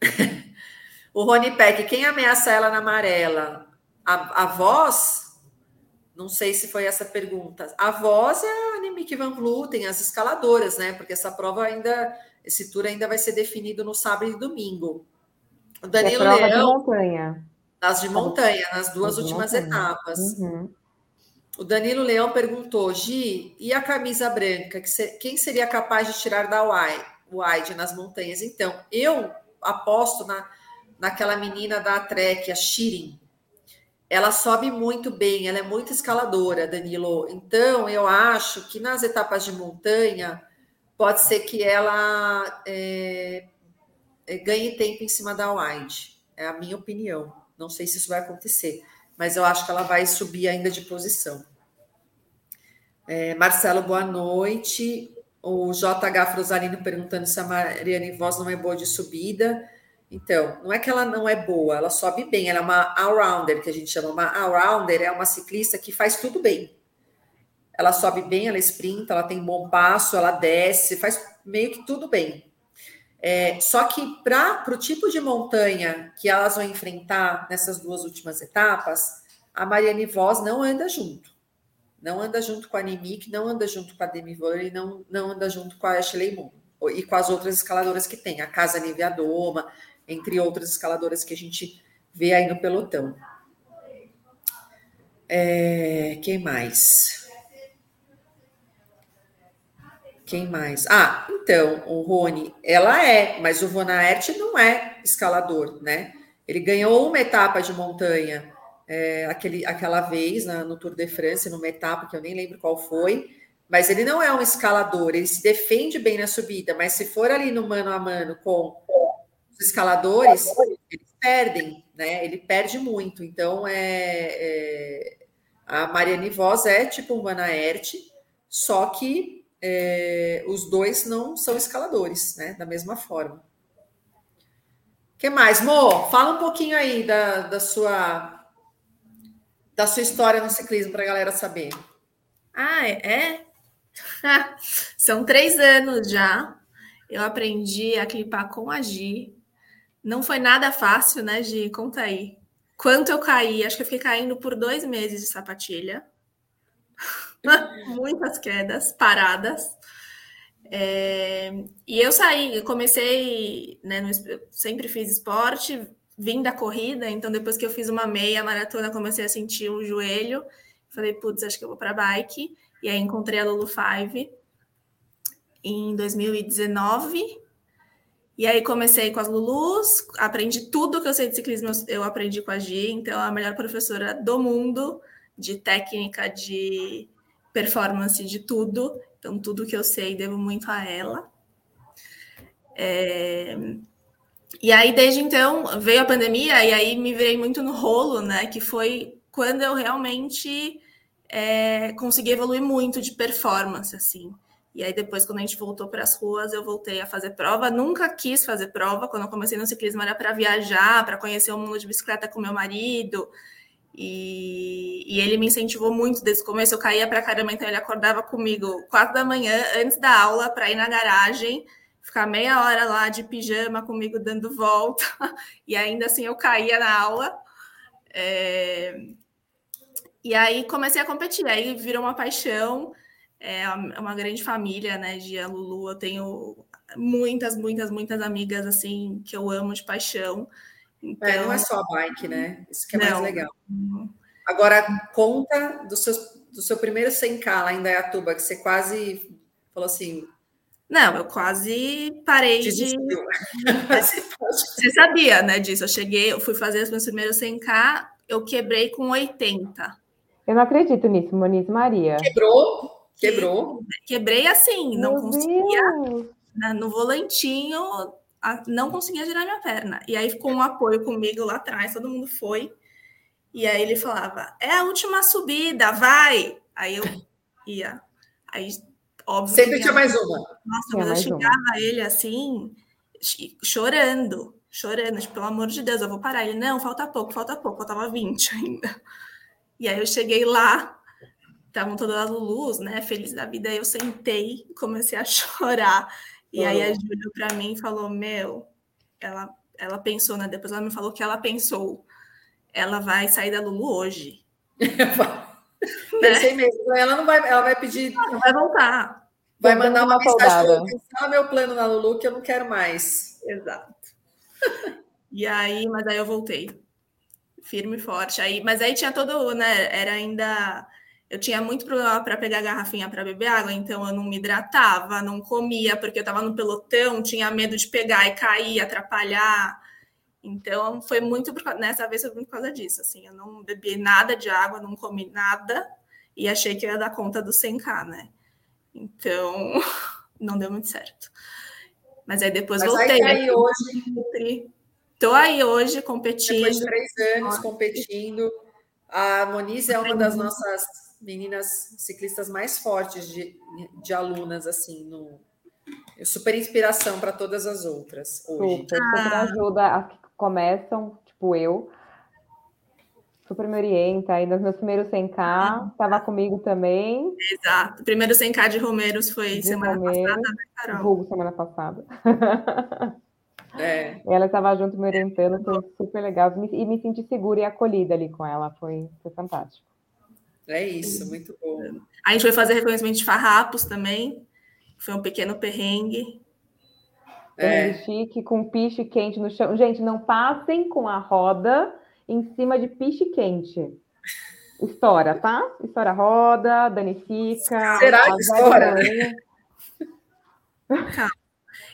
o Rony Peck, quem ameaça ela na amarela? A, a voz não sei se foi essa pergunta. A voz é a Annemiek van Vluten, as escaladoras, né? Porque essa prova ainda, esse tour ainda vai ser definido no sábado e domingo. O Danilo é prova Leão. De montanha. Nas de montanha, nas duas últimas montanha. etapas. Uhum. O Danilo Leão perguntou, Gi, e a camisa branca? Quem seria capaz de tirar da wide nas montanhas? Então, eu aposto na, naquela menina da Trek, a Shirin. Ela sobe muito bem, ela é muito escaladora, Danilo. Então, eu acho que nas etapas de montanha, pode ser que ela é, é, ganhe tempo em cima da wide. É a minha opinião. Não sei se isso vai acontecer mas eu acho que ela vai subir ainda de posição. É, Marcelo, boa noite. O JH Frosalino perguntando se a Mariane Voz não é boa de subida. Então, não é que ela não é boa, ela sobe bem, ela é uma all-rounder, que a gente chama. Uma all-rounder é uma ciclista que faz tudo bem. Ela sobe bem, ela sprinta, ela tem bom passo, ela desce, faz meio que tudo bem. É, só que para o tipo de montanha que elas vão enfrentar nessas duas últimas etapas, a Mariane Voz não anda junto. Não anda junto com a Nimic, não anda junto com a Demi Volley, não, não anda junto com a Ashley Moon. E com as outras escaladoras que tem, a Casa Neviadoma, entre outras escaladoras que a gente vê aí no pelotão. É, quem mais? Quem mais? Ah, então, o Rony, ela é, mas o Von Aert não é escalador, né? Ele ganhou uma etapa de montanha é, aquele, aquela vez na, no Tour de France, numa etapa que eu nem lembro qual foi, mas ele não é um escalador, ele se defende bem na subida, mas se for ali no mano a mano com os escaladores, eles perdem, né? Ele perde muito. Então, é, é a Mariane Voz é tipo um Van Aert, só que é, os dois não são escaladores, né? Da mesma forma. O que mais? Mo, fala um pouquinho aí da, da sua da sua história no ciclismo para a galera saber. Ah, é? São três anos já. Eu aprendi a clipar com a Gi. Não foi nada fácil, né, Gi? Conta aí. Quanto eu caí? Acho que eu fiquei caindo por dois meses de sapatilha. muitas quedas, paradas. É, e eu saí, eu comecei, né, no, sempre fiz esporte, vim da corrida, então depois que eu fiz uma meia maratona, comecei a sentir o joelho. Falei, putz, acho que eu vou para bike. E aí encontrei a Lulu Five em 2019. E aí comecei com as Lulus, aprendi tudo que eu sei de ciclismo, eu aprendi com a Gi, então a melhor professora do mundo de técnica, de performance de tudo. Então, tudo que eu sei, devo muito a ela. É... E aí, desde então, veio a pandemia e aí me virei muito no rolo, né? Que foi quando eu realmente é, consegui evoluir muito de performance, assim. E aí, depois, quando a gente voltou para as ruas, eu voltei a fazer prova. Nunca quis fazer prova. Quando eu comecei no ciclismo, era para viajar, para conhecer o mundo de bicicleta com meu marido. E, e, ele me incentivou muito desde o começo. Eu caía para caramba, então ele acordava comigo quatro da manhã antes da aula para ir na garagem, ficar meia hora lá de pijama comigo dando volta, e ainda assim eu caía na aula. É... E aí comecei a competir, aí virou uma paixão, é uma grande família, né, de Lulu. Eu tenho muitas, muitas, muitas amigas assim que eu amo de paixão. Então, é, não é só a bike, né? Isso que é não. mais legal. Agora, conta do seu, do seu primeiro 100K lá em Dayatuba, que você quase falou assim. Não, eu quase parei Desistiu. de. você sabia, né, disso? Eu cheguei, eu fui fazer os meus primeiros 100K, eu quebrei com 80. Eu não acredito nisso, Moniz Maria. Quebrou? Quebrou? Quebrei assim, não Meu conseguia. Deus. No volantinho, não conseguia girar minha perna. E aí ficou um apoio comigo lá atrás, todo mundo foi. E aí ele falava: é a última subida, vai! Aí eu ia. Aí, óbvio. Sempre tinha mais uma. Nossa, mas eu xingava uma. ele assim, chorando, chorando, tipo, pelo amor de Deus, eu vou parar. Ele, não, falta pouco, falta pouco, faltava 20 ainda. E aí eu cheguei lá, estavam todas as luz, né? Feliz da vida. Aí eu sentei, comecei a chorar. E aí a Júlia para mim falou: Meu, ela, ela pensou, né? Depois ela me falou que ela pensou, ela vai sair da Lulu hoje. Pensei mesmo, ela não vai, ela vai pedir. Ela vai voltar. Vai mandar uma, mensagem cancela meu plano na Lulu que eu não quero mais. Exato. e aí, mas aí eu voltei. firme e forte. Aí, mas aí tinha todo, né? Era ainda. Eu tinha muito problema para pegar garrafinha para beber água, então eu não me hidratava, não comia, porque eu estava no pelotão, tinha medo de pegar e cair, atrapalhar. Então foi muito por, nessa vez foi muito por causa disso. Assim, eu não bebi nada de água, não comi nada e achei que ia dar conta do 100k, né? Então não deu muito certo. Mas aí depois Mas voltei. Aí, tá aí hoje. Estou aí hoje competindo. Depois de três anos competindo. A Moniz é uma das nossas meninas ciclistas mais fortes de, de alunas, assim, no, super inspiração para todas as outras hoje. Super, super ah. ajuda as que começam, tipo eu. Super me orienta. Aí nos meus primeiros 100k, estava comigo também. Exato. Primeiro 100k de Romeiros foi de semana Romeiros, passada, né, Carol? Vulgo semana passada. É. Ela estava junto me orientando, foi super legal. E me senti segura e acolhida ali com ela, foi, foi fantástico. É isso, muito bom. A gente foi fazer reconhecimento de farrapos também, foi um pequeno perrengue. É. Chique, com piche quente no chão. Gente, não passem com a roda em cima de piche quente. Estoura, tá? Estoura a roda, danifica. Será que estoura?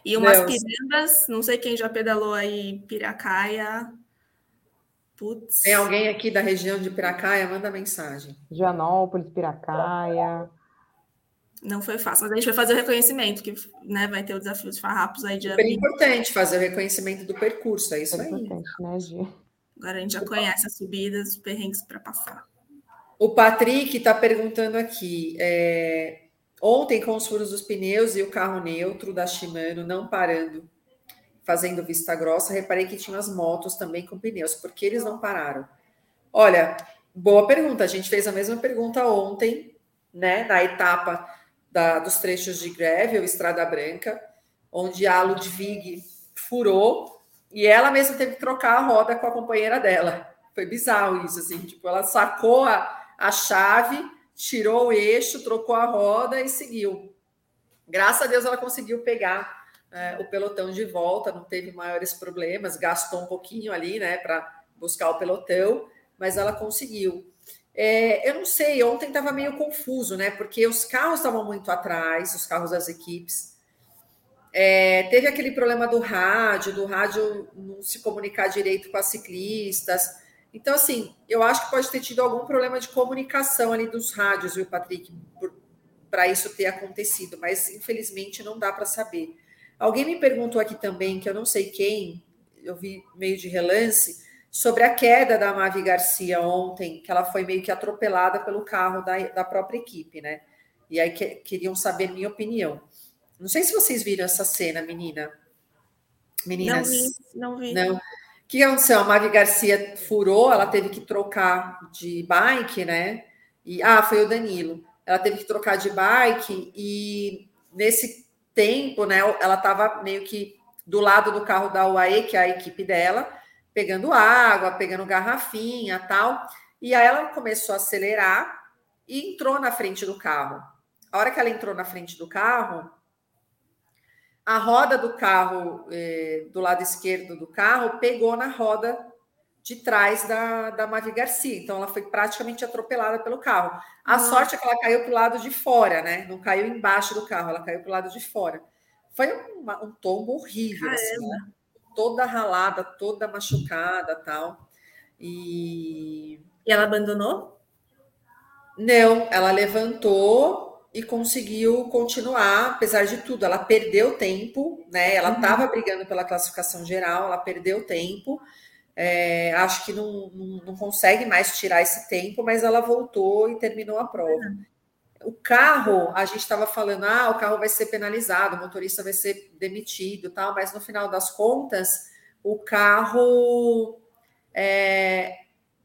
E umas Deus. pirandas, não sei quem já pedalou aí Piracaia. Putz. Tem alguém aqui da região de Piracaia? Manda mensagem. Joanópolis, Piracaia. Não foi fácil, mas a gente vai fazer o reconhecimento, que né, vai ter o desafio de farrapos aí de Super importante fazer o reconhecimento do percurso, é isso é aí. Importante, né, Gi? Agora a gente já conhece as subidas, os perrengues para passar. O Patrick está perguntando aqui: é, Ontem, com os furos dos pneus e o carro neutro da Shimano não parando, fazendo vista grossa, reparei que tinha as motos também com pneus. Por que eles não pararam? Olha, boa pergunta. A gente fez a mesma pergunta ontem, né, na etapa da, dos trechos de gravel, Estrada Branca, onde a Ludwig furou e ela mesma teve que trocar a roda com a companheira dela. Foi bizarro isso, assim, tipo, ela sacou a, a chave tirou o eixo, trocou a roda e seguiu. Graças a Deus ela conseguiu pegar é, o pelotão de volta, não teve maiores problemas, gastou um pouquinho ali, né, para buscar o pelotão, mas ela conseguiu. É, eu não sei, ontem estava meio confuso, né? Porque os carros estavam muito atrás, os carros das equipes. É, teve aquele problema do rádio, do rádio não se comunicar direito com as ciclistas. Então, assim, eu acho que pode ter tido algum problema de comunicação ali dos rádios, viu, Patrick, para isso ter acontecido, mas infelizmente não dá para saber. Alguém me perguntou aqui também, que eu não sei quem, eu vi meio de relance, sobre a queda da Mavi Garcia ontem, que ela foi meio que atropelada pelo carro da, da própria equipe, né? E aí que, queriam saber minha opinião. Não sei se vocês viram essa cena, menina. Meninas. Não vi, não vi. Não que aconteceu? A Mavi Garcia furou, ela teve que trocar de bike, né? E, ah, foi o Danilo. Ela teve que trocar de bike e nesse tempo, né, ela estava meio que do lado do carro da UAE, que é a equipe dela, pegando água, pegando garrafinha tal. E aí ela começou a acelerar e entrou na frente do carro. A hora que ela entrou na frente do carro, a roda do carro, eh, do lado esquerdo do carro, pegou na roda de trás da, da Mavi Garcia. Então, ela foi praticamente atropelada pelo carro. A sorte é que ela caiu para o lado de fora, né? Não caiu embaixo do carro, ela caiu para o lado de fora. Foi uma, um tombo horrível, assim, né? toda ralada, toda machucada tal. E... e ela abandonou? Não, ela levantou, e conseguiu continuar, apesar de tudo. Ela perdeu tempo, né? Ela estava uhum. brigando pela classificação geral, ela perdeu tempo. É, acho que não, não, não, consegue mais tirar esse tempo, mas ela voltou e terminou a prova. O carro, a gente estava falando, ah, o carro vai ser penalizado, o motorista vai ser demitido, tal, mas no final das contas, o carro é,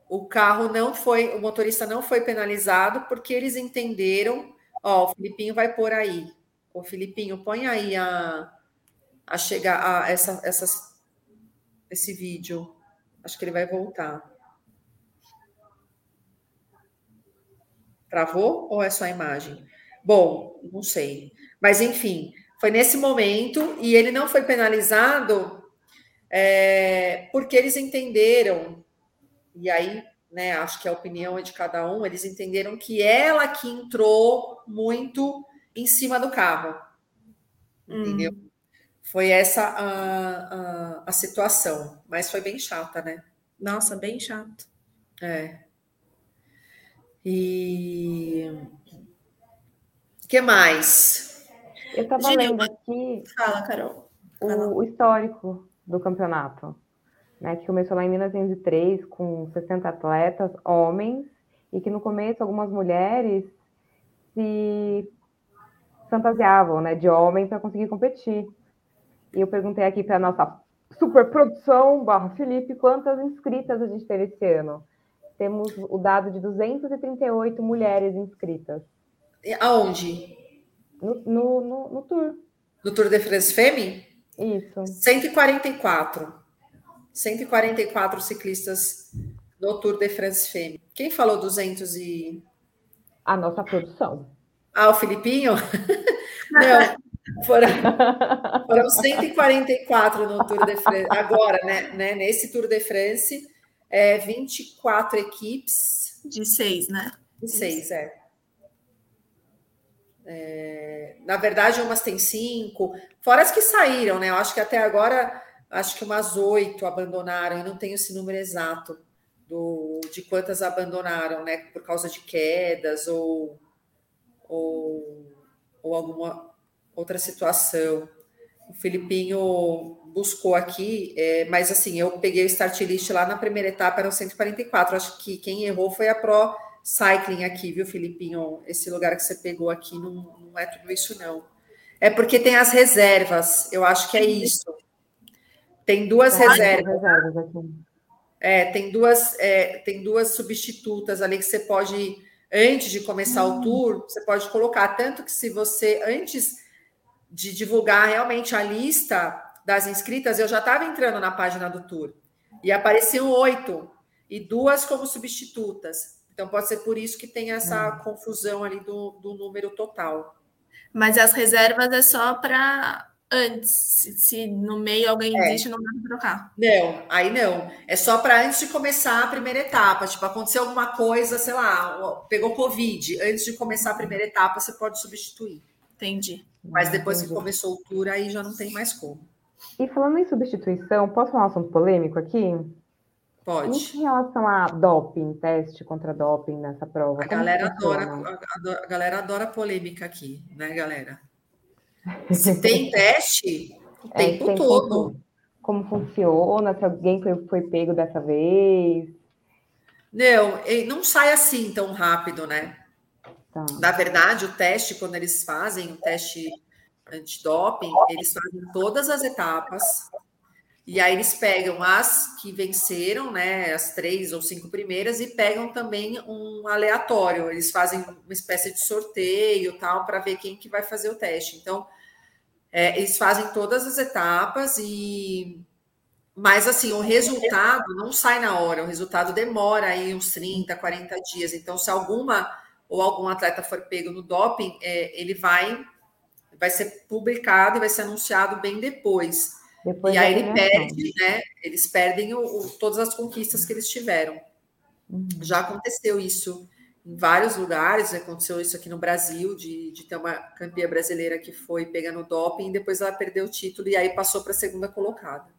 o carro não foi, o motorista não foi penalizado porque eles entenderam Ó, o Filipinho vai pôr aí. O Filipinho, põe aí a, a chegar a essa, essas, esse vídeo. Acho que ele vai voltar. Travou ou é só a imagem? Bom, não sei. Mas enfim, foi nesse momento e ele não foi penalizado é, porque eles entenderam e aí, né, acho que a opinião é de cada um, eles entenderam que ela que entrou muito em cima do carro. Entendeu? Hum. Foi essa a, a, a situação, mas foi bem chata, né? Nossa, bem chato. É. E que mais? Eu estava lendo aqui. Fala, Carol. O, o, histórico do campeonato, né? Que começou lá em 1903 com 60 atletas, homens, e que no começo algumas mulheres se fantasiavam, né, de homem para conseguir competir. E eu perguntei aqui para a nossa superprodução, barra Felipe, quantas inscritas a gente teve esse ano. Temos o dado de 238 mulheres inscritas. Aonde? No, no, no, no Tour. No Tour de France Femme? Isso. 144. 144 ciclistas no Tour de France Femme. Quem falou 200 e... A nossa produção. Ah, o Filipinho? Não, foram, foram 144 no Tour de France. Agora, né, né nesse Tour de France, é 24 equipes. De seis, né? De seis, é. é. Na verdade, umas tem cinco, fora as que saíram, né? Eu acho que até agora, acho que umas oito abandonaram, eu não tenho esse número exato do, de quantas abandonaram, né? Por causa de quedas ou, ou, ou alguma outra situação. O Filipinho buscou aqui, é, mas assim, eu peguei o start list lá na primeira etapa, eram 144. Acho que quem errou foi a Pro Cycling aqui, viu, Filipinho? Esse lugar que você pegou aqui não, não é tudo isso, não. É porque tem as reservas, eu acho que é isso. Tem duas reservas. É, tem duas, é, tem duas substitutas ali que você pode, antes de começar hum. o tour, você pode colocar. Tanto que se você, antes de divulgar realmente a lista das inscritas, eu já estava entrando na página do tour e apareciam oito e duas como substitutas. Então pode ser por isso que tem essa hum. confusão ali do, do número total. Mas as reservas é só para antes. Se, no meio alguém é. existe, não dá para trocar. Não, aí não. É só para antes de começar a primeira etapa. Tipo, aconteceu alguma coisa, sei lá, pegou Covid. Antes de começar a primeira etapa, você pode substituir. Entendi. Mas depois que começou o tour, aí já não tem mais como. E falando em substituição, posso falar um assunto polêmico aqui? Pode. Em relação a doping, teste contra doping nessa prova. A galera, adora, a, a, galera adora polêmica aqui, né, galera? Se tem teste, o é, tempo todo. Como, como, funciona, se alguém foi, foi pego dessa vez. Não, não sai assim tão rápido, né? Tá. Na verdade, o teste, quando eles fazem o teste antidoping, eles fazem todas as etapas, e aí eles pegam as que venceram, né, as três ou cinco primeiras, e pegam também um aleatório. Eles fazem uma espécie de sorteio, tal, para ver quem que vai fazer o teste. Então, é, eles fazem todas as etapas e mas assim, o resultado não sai na hora, o resultado demora aí uns 30, 40 dias. Então, se alguma ou algum atleta for pego no doping, é, ele vai vai ser publicado e vai ser anunciado bem depois. depois e aí ele perde, né? Eles perdem o, o, todas as conquistas que eles tiveram. Uhum. Já aconteceu isso em vários lugares, aconteceu isso aqui no Brasil, de, de ter uma campeã brasileira que foi pegando doping e depois ela perdeu o título e aí passou para a segunda colocada.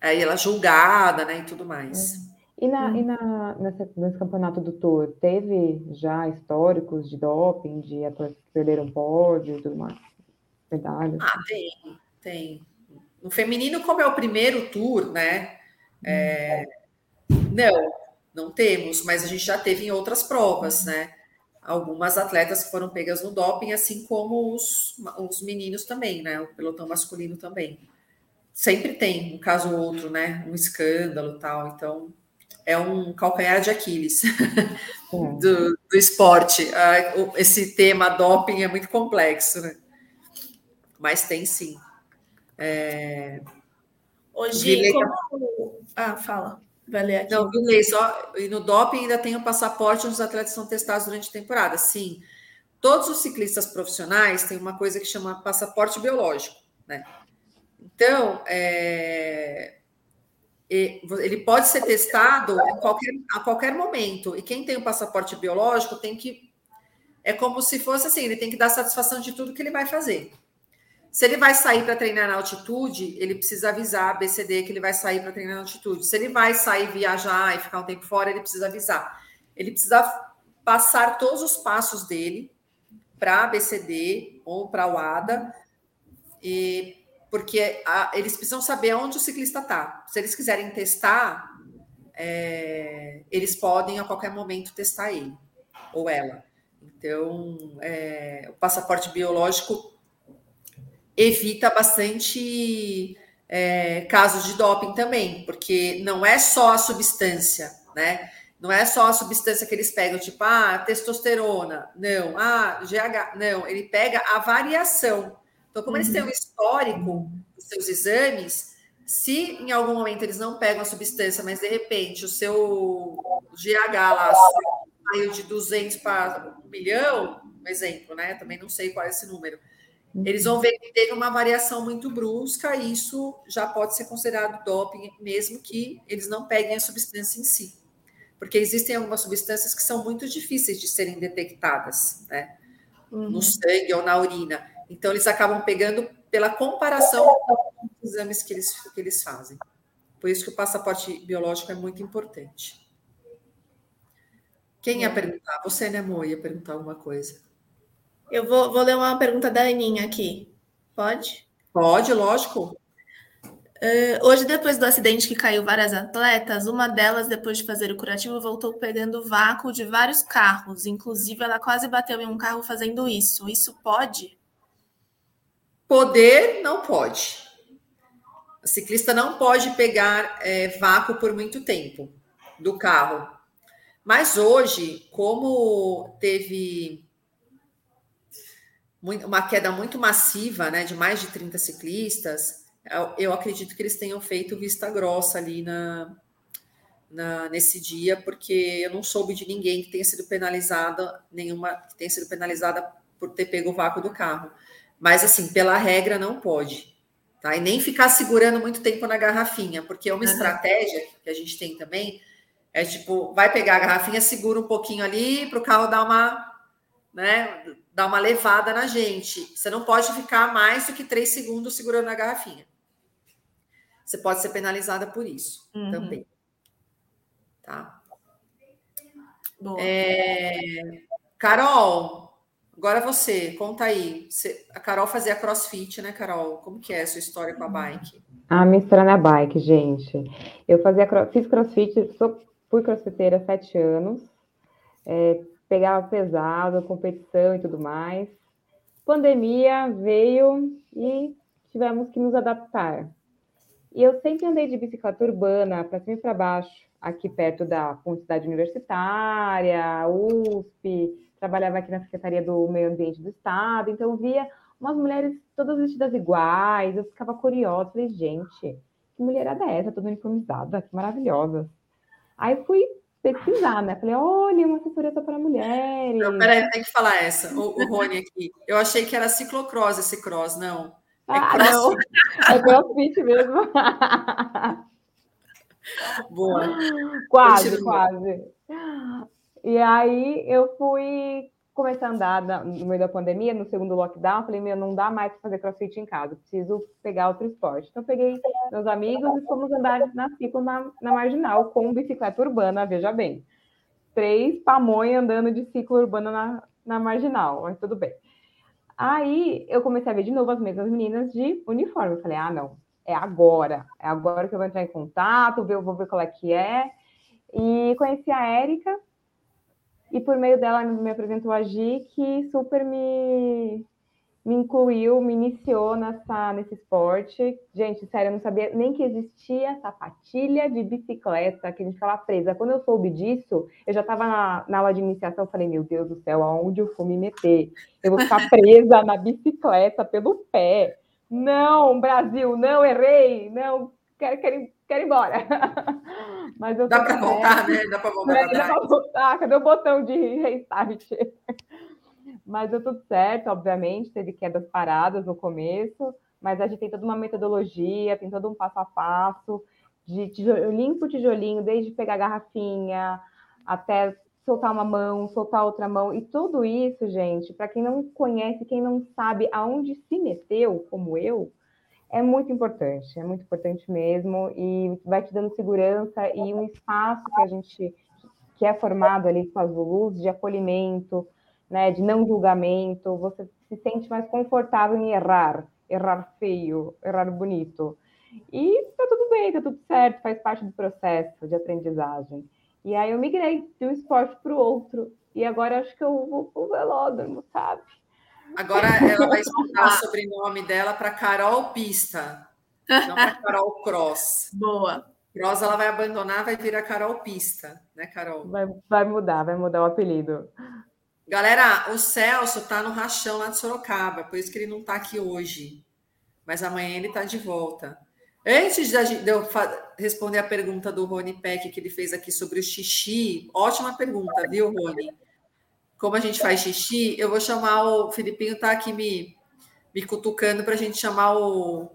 Aí ela julgada, né, e tudo mais. É. E, na, hum. e na, nessa, nesse campeonato do Tour, teve já históricos de doping, de atletas que perderam pódio e tudo mais? Medalhas? Ah, tem, tem. No feminino, como é o primeiro Tour, né? É, não, não temos, mas a gente já teve em outras provas, né? Algumas atletas que foram pegas no doping, assim como os, os meninos também, né? O pelotão masculino também. Sempre tem um caso ou outro, né? Um escândalo tal. Então, é um calcanhar de Aquiles do, do, esporte. Esse tema doping é muito complexo, né? Mas tem sim. É... Hoje, como... Ah, fala. Vai ler aqui. Não, Vilei, só... E no doping ainda tem o passaporte onde os atletas são testados durante a temporada. Sim. Todos os ciclistas profissionais têm uma coisa que chama passaporte biológico, né? Então, é ele pode ser testado a qualquer, a qualquer momento. E quem tem o passaporte biológico tem que. É como se fosse assim: ele tem que dar satisfação de tudo que ele vai fazer. Se ele vai sair para treinar na altitude, ele precisa avisar a BCD que ele vai sair para treinar na altitude. Se ele vai sair, viajar e ficar um tempo fora, ele precisa avisar. Ele precisa passar todos os passos dele para a BCD ou para o ADA, e, porque a, eles precisam saber onde o ciclista está. Se eles quiserem testar, é, eles podem a qualquer momento testar ele ou ela. Então, é, o passaporte biológico evita bastante é, casos de doping também, porque não é só a substância, né? Não é só a substância que eles pegam, tipo, ah, testosterona, não, ah, GH, não, ele pega a variação. Então, como uhum. eles têm um histórico dos seus exames, se em algum momento eles não pegam a substância, mas de repente o seu GH lá saiu de 200 para 1 milhão, um exemplo, né? Também não sei qual é esse número eles vão ver que teve uma variação muito brusca, e isso já pode ser considerado doping, mesmo que eles não peguem a substância em si. Porque existem algumas substâncias que são muito difíceis de serem detectadas, né? Uhum. No sangue ou na urina. Então, eles acabam pegando pela comparação com os exames que eles, que eles fazem. Por isso que o passaporte biológico é muito importante. Quem ia perguntar? Você, né, Mo, ia perguntar alguma coisa. Eu vou, vou ler uma pergunta da Aninha aqui. Pode? Pode, lógico. Uh, hoje, depois do acidente que caiu várias atletas, uma delas, depois de fazer o curativo, voltou pegando vácuo de vários carros. Inclusive, ela quase bateu em um carro fazendo isso. Isso pode? Poder, não pode. O ciclista não pode pegar é, vácuo por muito tempo do carro. Mas hoje, como teve uma queda muito massiva, né, de mais de 30 ciclistas, eu acredito que eles tenham feito vista grossa ali na, na, nesse dia, porque eu não soube de ninguém que tenha sido penalizada, nenhuma que tenha sido penalizada por ter pego o vácuo do carro. Mas assim, pela regra não pode, tá? E nem ficar segurando muito tempo na garrafinha, porque é uma uhum. estratégia que a gente tem também, é tipo, vai pegar a garrafinha, segura um pouquinho ali para o carro dar uma, né, dar uma levada na gente. Você não pode ficar mais do que três segundos segurando a garrafinha. Você pode ser penalizada por isso uhum. também. Tá? É... Carol, agora você, conta aí. Você... A Carol fazia crossfit, né, Carol? Como que é a sua história com a bike? A minha história na bike, gente. Eu fazia, fiz crossfit, sou, fui crossfiteira há sete anos. É, pegava pesado, competição e tudo mais. Pandemia veio e tivemos que nos adaptar. E eu sempre andei de bicicleta urbana, para cima e para baixo, aqui perto da cidade universitária, USP, trabalhava aqui na Secretaria do Meio Ambiente do Estado, então via umas mulheres todas vestidas iguais, eu ficava curiosa, falei, gente, que mulherada é essa, toda uniformizada, que maravilhosa. Aí fui pesquisar, né? Falei, olha, uma assessoria só para mulheres. Não, peraí, tem que falar essa. O, o Rony aqui. Eu achei que era ciclocross esse cross, não. É ah, cross. não. É crossfit mesmo. Boa. Quase, quase. E aí eu fui comecei a andar no meio da pandemia, no segundo lockdown, falei, meu, não dá mais para fazer crossfit em casa, preciso pegar outro esporte. Então, peguei meus amigos e fomos andar na ciclo na, na marginal com bicicleta urbana, veja bem. Três pamonha andando de ciclo urbano na, na marginal, mas tudo bem. Aí eu comecei a ver de novo as mesmas meninas de uniforme. Eu falei, ah, não, é agora, é agora que eu vou entrar em contato, ver, vou ver qual é que é. E conheci a Érica, e por meio dela me apresentou a Gi, que super me, me incluiu, me iniciou nessa, nesse esporte. Gente, sério, eu não sabia nem que existia sapatilha de bicicleta, que a gente ficava presa. Quando eu soube disso, eu já estava na, na aula de iniciação, falei, meu Deus do céu, aonde eu for me meter? Eu vou ficar presa na bicicleta pelo pé. Não, Brasil, não, errei, não, quero, quero, quero ir embora. Mas eu Dá para voltar, né? Dá para voltar. É, dá para voltar, cadê o botão de restart? Mas deu tudo certo, obviamente, teve quedas paradas no começo, mas a gente tem toda uma metodologia, tem todo um passo a passo. de tijolinho por tijolinho, desde pegar a garrafinha até soltar uma mão, soltar outra mão, e tudo isso, gente, para quem não conhece, quem não sabe aonde se meteu, como eu, é muito importante, é muito importante mesmo, e vai te dando segurança e um espaço que a gente que é formado ali com as luzes de acolhimento, né, de não julgamento, você se sente mais confortável em errar, errar feio, errar bonito. E tá tudo bem, tá tudo certo, faz parte do processo de aprendizagem. E aí eu migrei de um esporte para o outro. E agora acho que eu vou pro velódromo, sabe? Agora ela vai explicar o sobrenome dela para Carol Pista, não para Carol Cross. Boa. Cross ela vai abandonar, vai virar Carol Pista, né, Carol? Vai, vai mudar, vai mudar o apelido. Galera, o Celso tá no rachão lá de Sorocaba, por isso que ele não tá aqui hoje. Mas amanhã ele tá de volta. Antes de eu responder a pergunta do Rony Peck que ele fez aqui sobre o xixi, ótima pergunta, viu, Rony? Como a gente faz xixi, eu vou chamar o Filipinho, tá aqui me, me cutucando para a gente chamar o,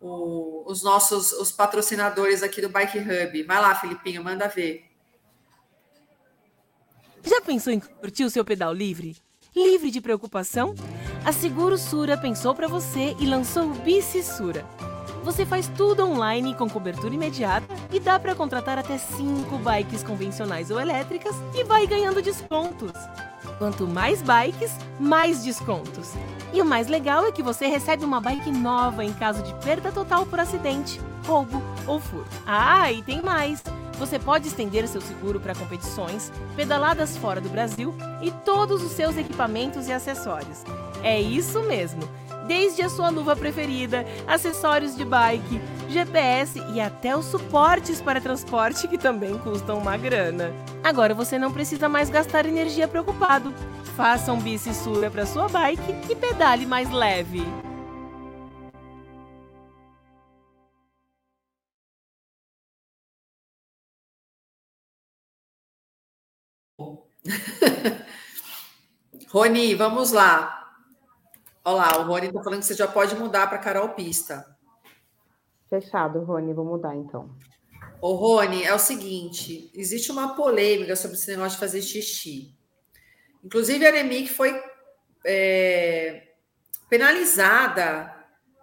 o, os nossos os patrocinadores aqui do Bike Hub. Vai lá, Filipinho, manda ver. Já pensou em curtir o seu pedal livre? Livre de preocupação? A Seguro Sura pensou para você e lançou o Bici Sura você faz tudo online com cobertura imediata e dá para contratar até 5 bikes convencionais ou elétricas e vai ganhando descontos. Quanto mais bikes, mais descontos. E o mais legal é que você recebe uma bike nova em caso de perda total por acidente, roubo ou furto. Ah, e tem mais! Você pode estender seu seguro para competições, pedaladas fora do Brasil e todos os seus equipamentos e acessórios. É isso mesmo! Desde a sua luva preferida, acessórios de bike, GPS e até os suportes para transporte que também custam uma grana. Agora você não precisa mais gastar energia preocupado. Faça um bicissura para sua bike e pedale mais leve. Rony, vamos lá. Olha lá, o Rony está falando que você já pode mudar para Carol Pista. Fechado, Rony, vou mudar então. Ô, Rony, é o seguinte: existe uma polêmica sobre esse negócio de fazer xixi. Inclusive, a Nemic foi é, penalizada,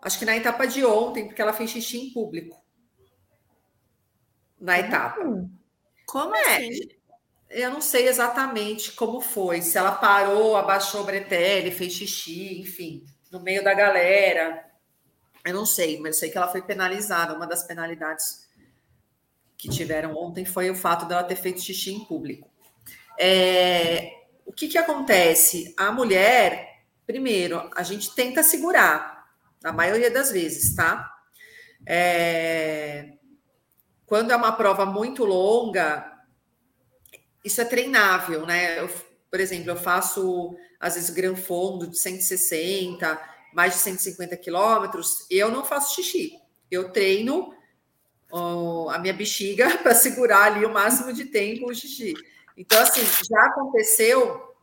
acho que na etapa de ontem, porque ela fez xixi em público. Na etapa. Como é? assim? Eu não sei exatamente como foi, se ela parou, abaixou o bretelle, fez xixi, enfim, no meio da galera. Eu não sei, mas eu sei que ela foi penalizada. Uma das penalidades que tiveram ontem foi o fato dela ter feito xixi em público. É, o que, que acontece? A mulher, primeiro, a gente tenta segurar, na maioria das vezes, tá? É, quando é uma prova muito longa, isso é treinável, né? Eu, por exemplo, eu faço, às vezes, gran fundo de 160, mais de 150 quilômetros, eu não faço xixi. Eu treino a minha bexiga para segurar ali o máximo de tempo o xixi. Então, assim, já aconteceu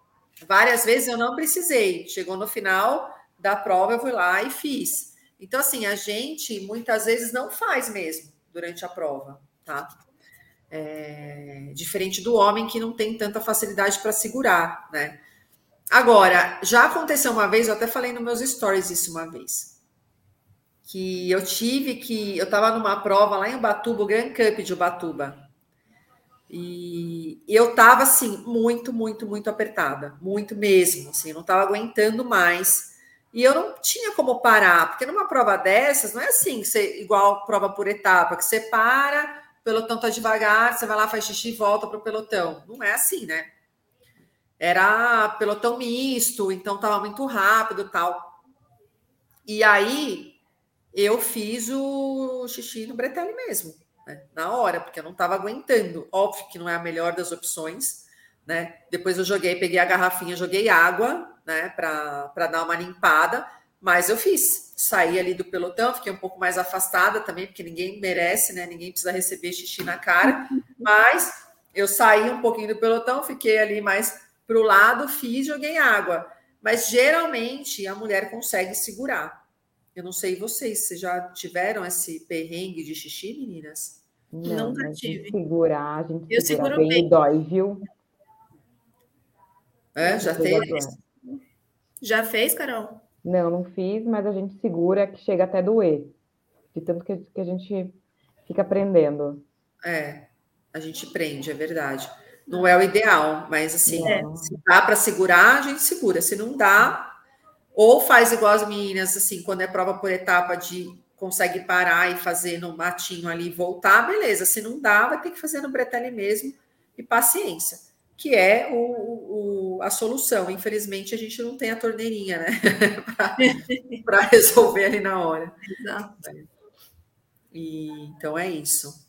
várias vezes, eu não precisei. Chegou no final da prova, eu fui lá e fiz. Então, assim, a gente muitas vezes não faz mesmo durante a prova, tá? É, diferente do homem que não tem tanta facilidade para segurar, né? Agora, já aconteceu uma vez, eu até falei nos meus stories isso uma vez, que eu tive que. Eu estava numa prova lá em Ubatuba, o Grand Cup de Ubatuba, e eu estava assim, muito, muito, muito apertada, muito mesmo, assim, não estava aguentando mais. E eu não tinha como parar, porque numa prova dessas, não é assim, você, igual prova por etapa, que você para pelotão tá devagar, você vai lá, faz xixi e volta pro pelotão. Não é assim, né? Era pelotão misto, então tava muito rápido tal. E aí eu fiz o xixi no bretelle mesmo, né? na hora, porque eu não tava aguentando. Óbvio que não é a melhor das opções, né? Depois eu joguei, peguei a garrafinha, joguei água, né, para dar uma limpada, mas eu fiz. Saí ali do pelotão, fiquei um pouco mais afastada também, porque ninguém merece, né? Ninguém precisa receber xixi na cara. Mas eu saí um pouquinho do pelotão, fiquei ali mais para o lado, fiz, joguei água. Mas geralmente a mulher consegue segurar. Eu não sei vocês, vocês já tiveram esse perrengue de xixi, meninas? Não, Nunca tive. Segurar, a gente eu segura seguro bem, bem. dói, viu? É, já teve? Já fez, Carol? Não, não fiz, mas a gente segura que chega até doer. De tanto que, que a gente fica aprendendo. É, a gente prende, é verdade. Não é o ideal, mas assim, é. se dá para segurar, a gente segura. Se não dá, ou faz igual as meninas, assim, quando é prova por etapa de consegue parar e fazer no matinho ali e voltar, beleza. Se não dá, vai ter que fazer no bretelle mesmo e paciência, que é o, o a solução. Infelizmente, a gente não tem a torneirinha, né? para resolver ali na hora. Exato. E, então é isso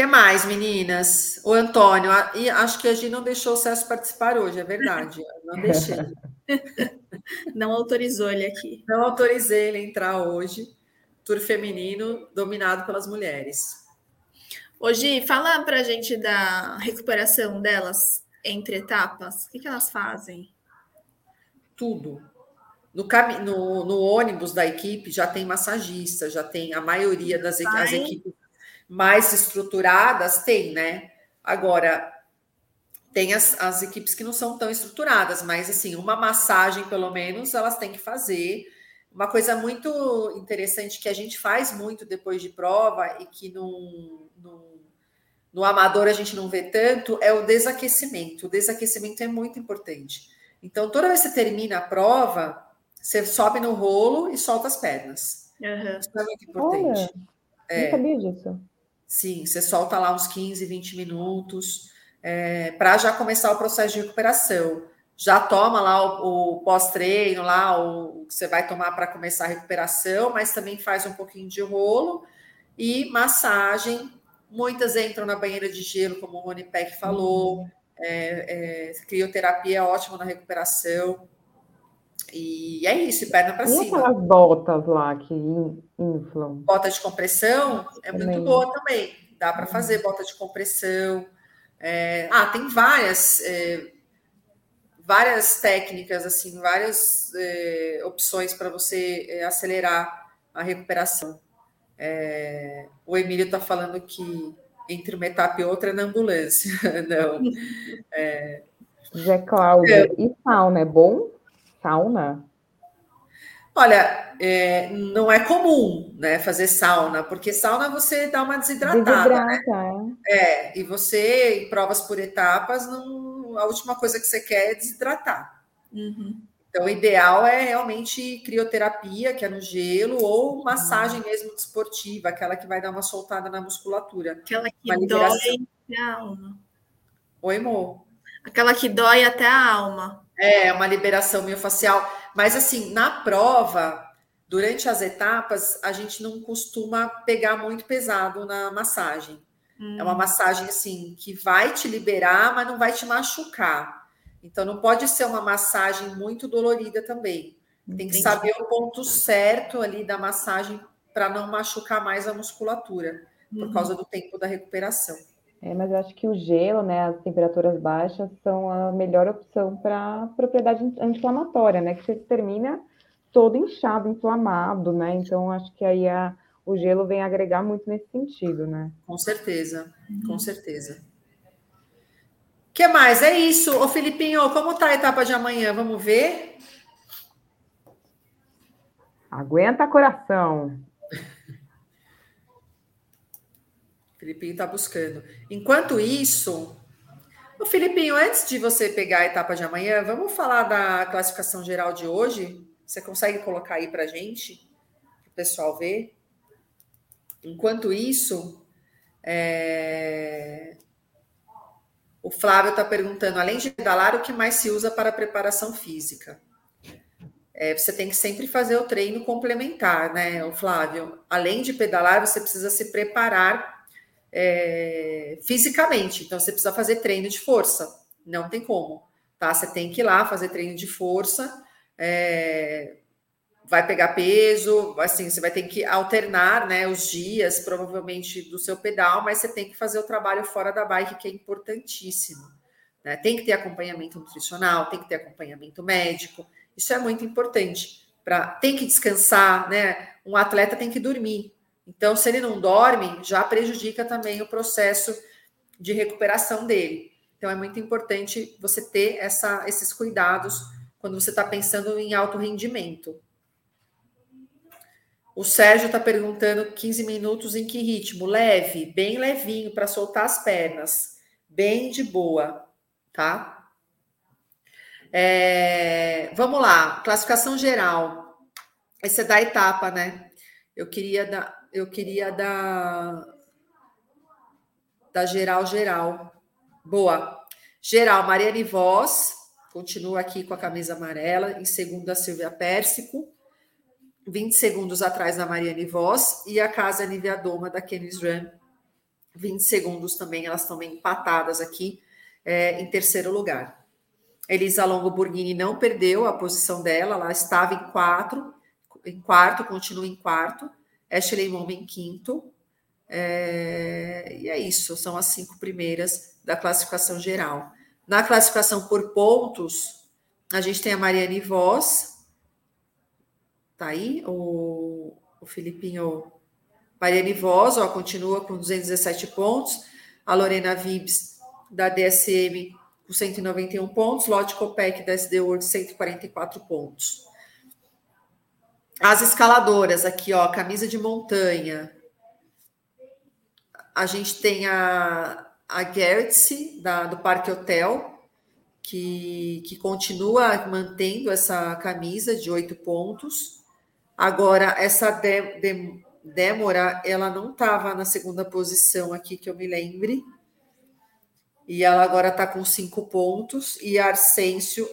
que mais, meninas? O Antônio, e acho que a gente não deixou o Celso participar hoje, é verdade. não deixei. Não autorizou ele aqui. Não autorizei ele entrar hoje. Tour feminino dominado pelas mulheres. Hoje, fala pra gente da recuperação delas entre etapas. O que, que elas fazem? Tudo. No, cam... no, no, ônibus da equipe já tem massagista, já tem a maioria das as equipes mais estruturadas, tem, né? Agora, tem as, as equipes que não são tão estruturadas, mas assim, uma massagem, pelo menos, elas têm que fazer. Uma coisa muito interessante que a gente faz muito depois de prova e que no, no, no amador a gente não vê tanto é o desaquecimento. O desaquecimento é muito importante. Então, toda vez que você termina a prova, você sobe no rolo e solta as pernas. Uhum. Isso é muito importante. Olha, é. Não sabia disso. Sim, você solta lá uns 15, 20 minutos é, para já começar o processo de recuperação. Já toma lá o, o pós-treino, lá o, o que você vai tomar para começar a recuperação, mas também faz um pouquinho de rolo e massagem. Muitas entram na banheira de gelo, como o Rony Peck falou. Uhum. É, é, crioterapia é ótimo na recuperação. E é isso, perna para cima. E aquelas botas lá que inflam? Bota de compressão é também. muito boa também. Dá para fazer bota de compressão. É... Ah, tem várias, é... várias técnicas, assim, várias é... opções para você é, acelerar a recuperação. É, o Emílio está falando que entre uma etapa e outra é na ambulância. Não. É... Zé Cláudio, e sauna é bom? Sauna? Olha, é, não é comum, né, fazer sauna, porque sauna você dá uma desidratada, né? Desidrata, né? É, e você, em provas por etapas, não, a última coisa que você quer é desidratar. Uhum. Então, o ideal é realmente crioterapia, que é no gelo, ou massagem uhum. mesmo desportiva, aquela que vai dar uma soltada na musculatura. Aquela que dói até a alma. Oi, Mo. Aquela que dói até a alma. É, uma liberação miofascial. Mas, assim, na prova, durante as etapas, a gente não costuma pegar muito pesado na massagem. Hum. É uma hum. massagem, assim, que vai te liberar, mas não vai te machucar. Então, não pode ser uma massagem muito dolorida também. Tem que Entendi. saber o ponto certo ali da massagem para não machucar mais a musculatura, por uhum. causa do tempo da recuperação. É, mas eu acho que o gelo, né, as temperaturas baixas são a melhor opção para propriedade anti-inflamatória, né, que você termina todo inchado, inflamado, né, então acho que aí a, o gelo vem agregar muito nesse sentido, né. Com certeza, uhum. com certeza. O que mais? É isso. Ô, Filipinho, como tá a etapa de amanhã? Vamos ver? Aguenta coração. Filipinho está buscando. Enquanto isso, o Filipinho, antes de você pegar a etapa de amanhã, vamos falar da classificação geral de hoje? Você consegue colocar aí para gente, para o pessoal ver? Enquanto isso, é... o Flávio está perguntando: além de pedalar, o que mais se usa para preparação física? É, você tem que sempre fazer o treino complementar, né, o Flávio? Além de pedalar, você precisa se preparar é, fisicamente. Então, você precisa fazer treino de força. Não tem como, tá? Você tem que ir lá fazer treino de força. É, vai pegar peso, assim, você vai ter que alternar, né, os dias, provavelmente, do seu pedal, mas você tem que fazer o trabalho fora da bike, que é importantíssimo. Né? Tem que ter acompanhamento nutricional, tem que ter acompanhamento médico. Isso é muito importante, para tem que descansar, né? Um atleta tem que dormir. Então, se ele não dorme, já prejudica também o processo de recuperação dele. Então, é muito importante você ter essa, esses cuidados quando você está pensando em alto rendimento. O Sérgio está perguntando 15 minutos em que ritmo? Leve, bem levinho para soltar as pernas, bem de boa, tá? É, vamos lá, classificação geral. Esse é da etapa, né? Eu queria dar, eu queria dar da geral geral. Boa. Geral, Mariane Voz, continua aqui com a camisa amarela, em segundo a Silvia Pérsico. 20 segundos atrás da Mariane Voss e a Casa Nivea Doma da Kenis Run, 20 segundos também, elas estão empatadas aqui é, em terceiro lugar. Elisa Longo Burghini não perdeu a posição dela, ela estava em quatro, em quarto, continua em quarto. Ashley Momo em quinto. É, e é isso, são as cinco primeiras da classificação geral. Na classificação por pontos, a gente tem a Mariane Voss, Tá aí o, o Filipinho Mariane Voz, ó, continua com 217 pontos. A Lorena Vibes, da DSM, com 191 pontos. Lotte Copec, da SD World, 144 pontos. As escaladoras aqui, ó, camisa de montanha. A gente tem a, a Gertz, da, do Parque Hotel, que, que continua mantendo essa camisa de oito pontos. Agora, essa de, de, ela não estava na segunda posição aqui, que eu me lembre. E ela agora está com cinco pontos. E a Arcêncio,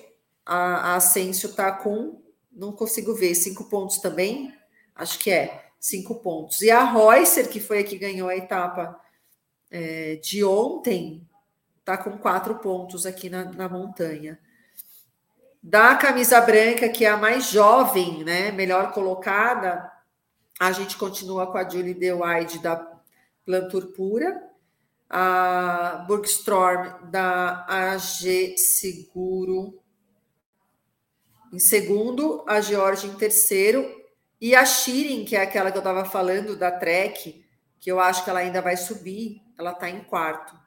a, a está com, não consigo ver, cinco pontos também? Acho que é, cinco pontos. E a Reusser, que foi a que ganhou a etapa é, de ontem, está com quatro pontos aqui na, na montanha. Da camisa branca, que é a mais jovem, né, melhor colocada, a gente continua com a Julie DeWide da Plantur Pura, a Burgstorm da AG Seguro em segundo, a George em terceiro, e a Shirin, que é aquela que eu estava falando da Trek, que eu acho que ela ainda vai subir, ela está em quarto.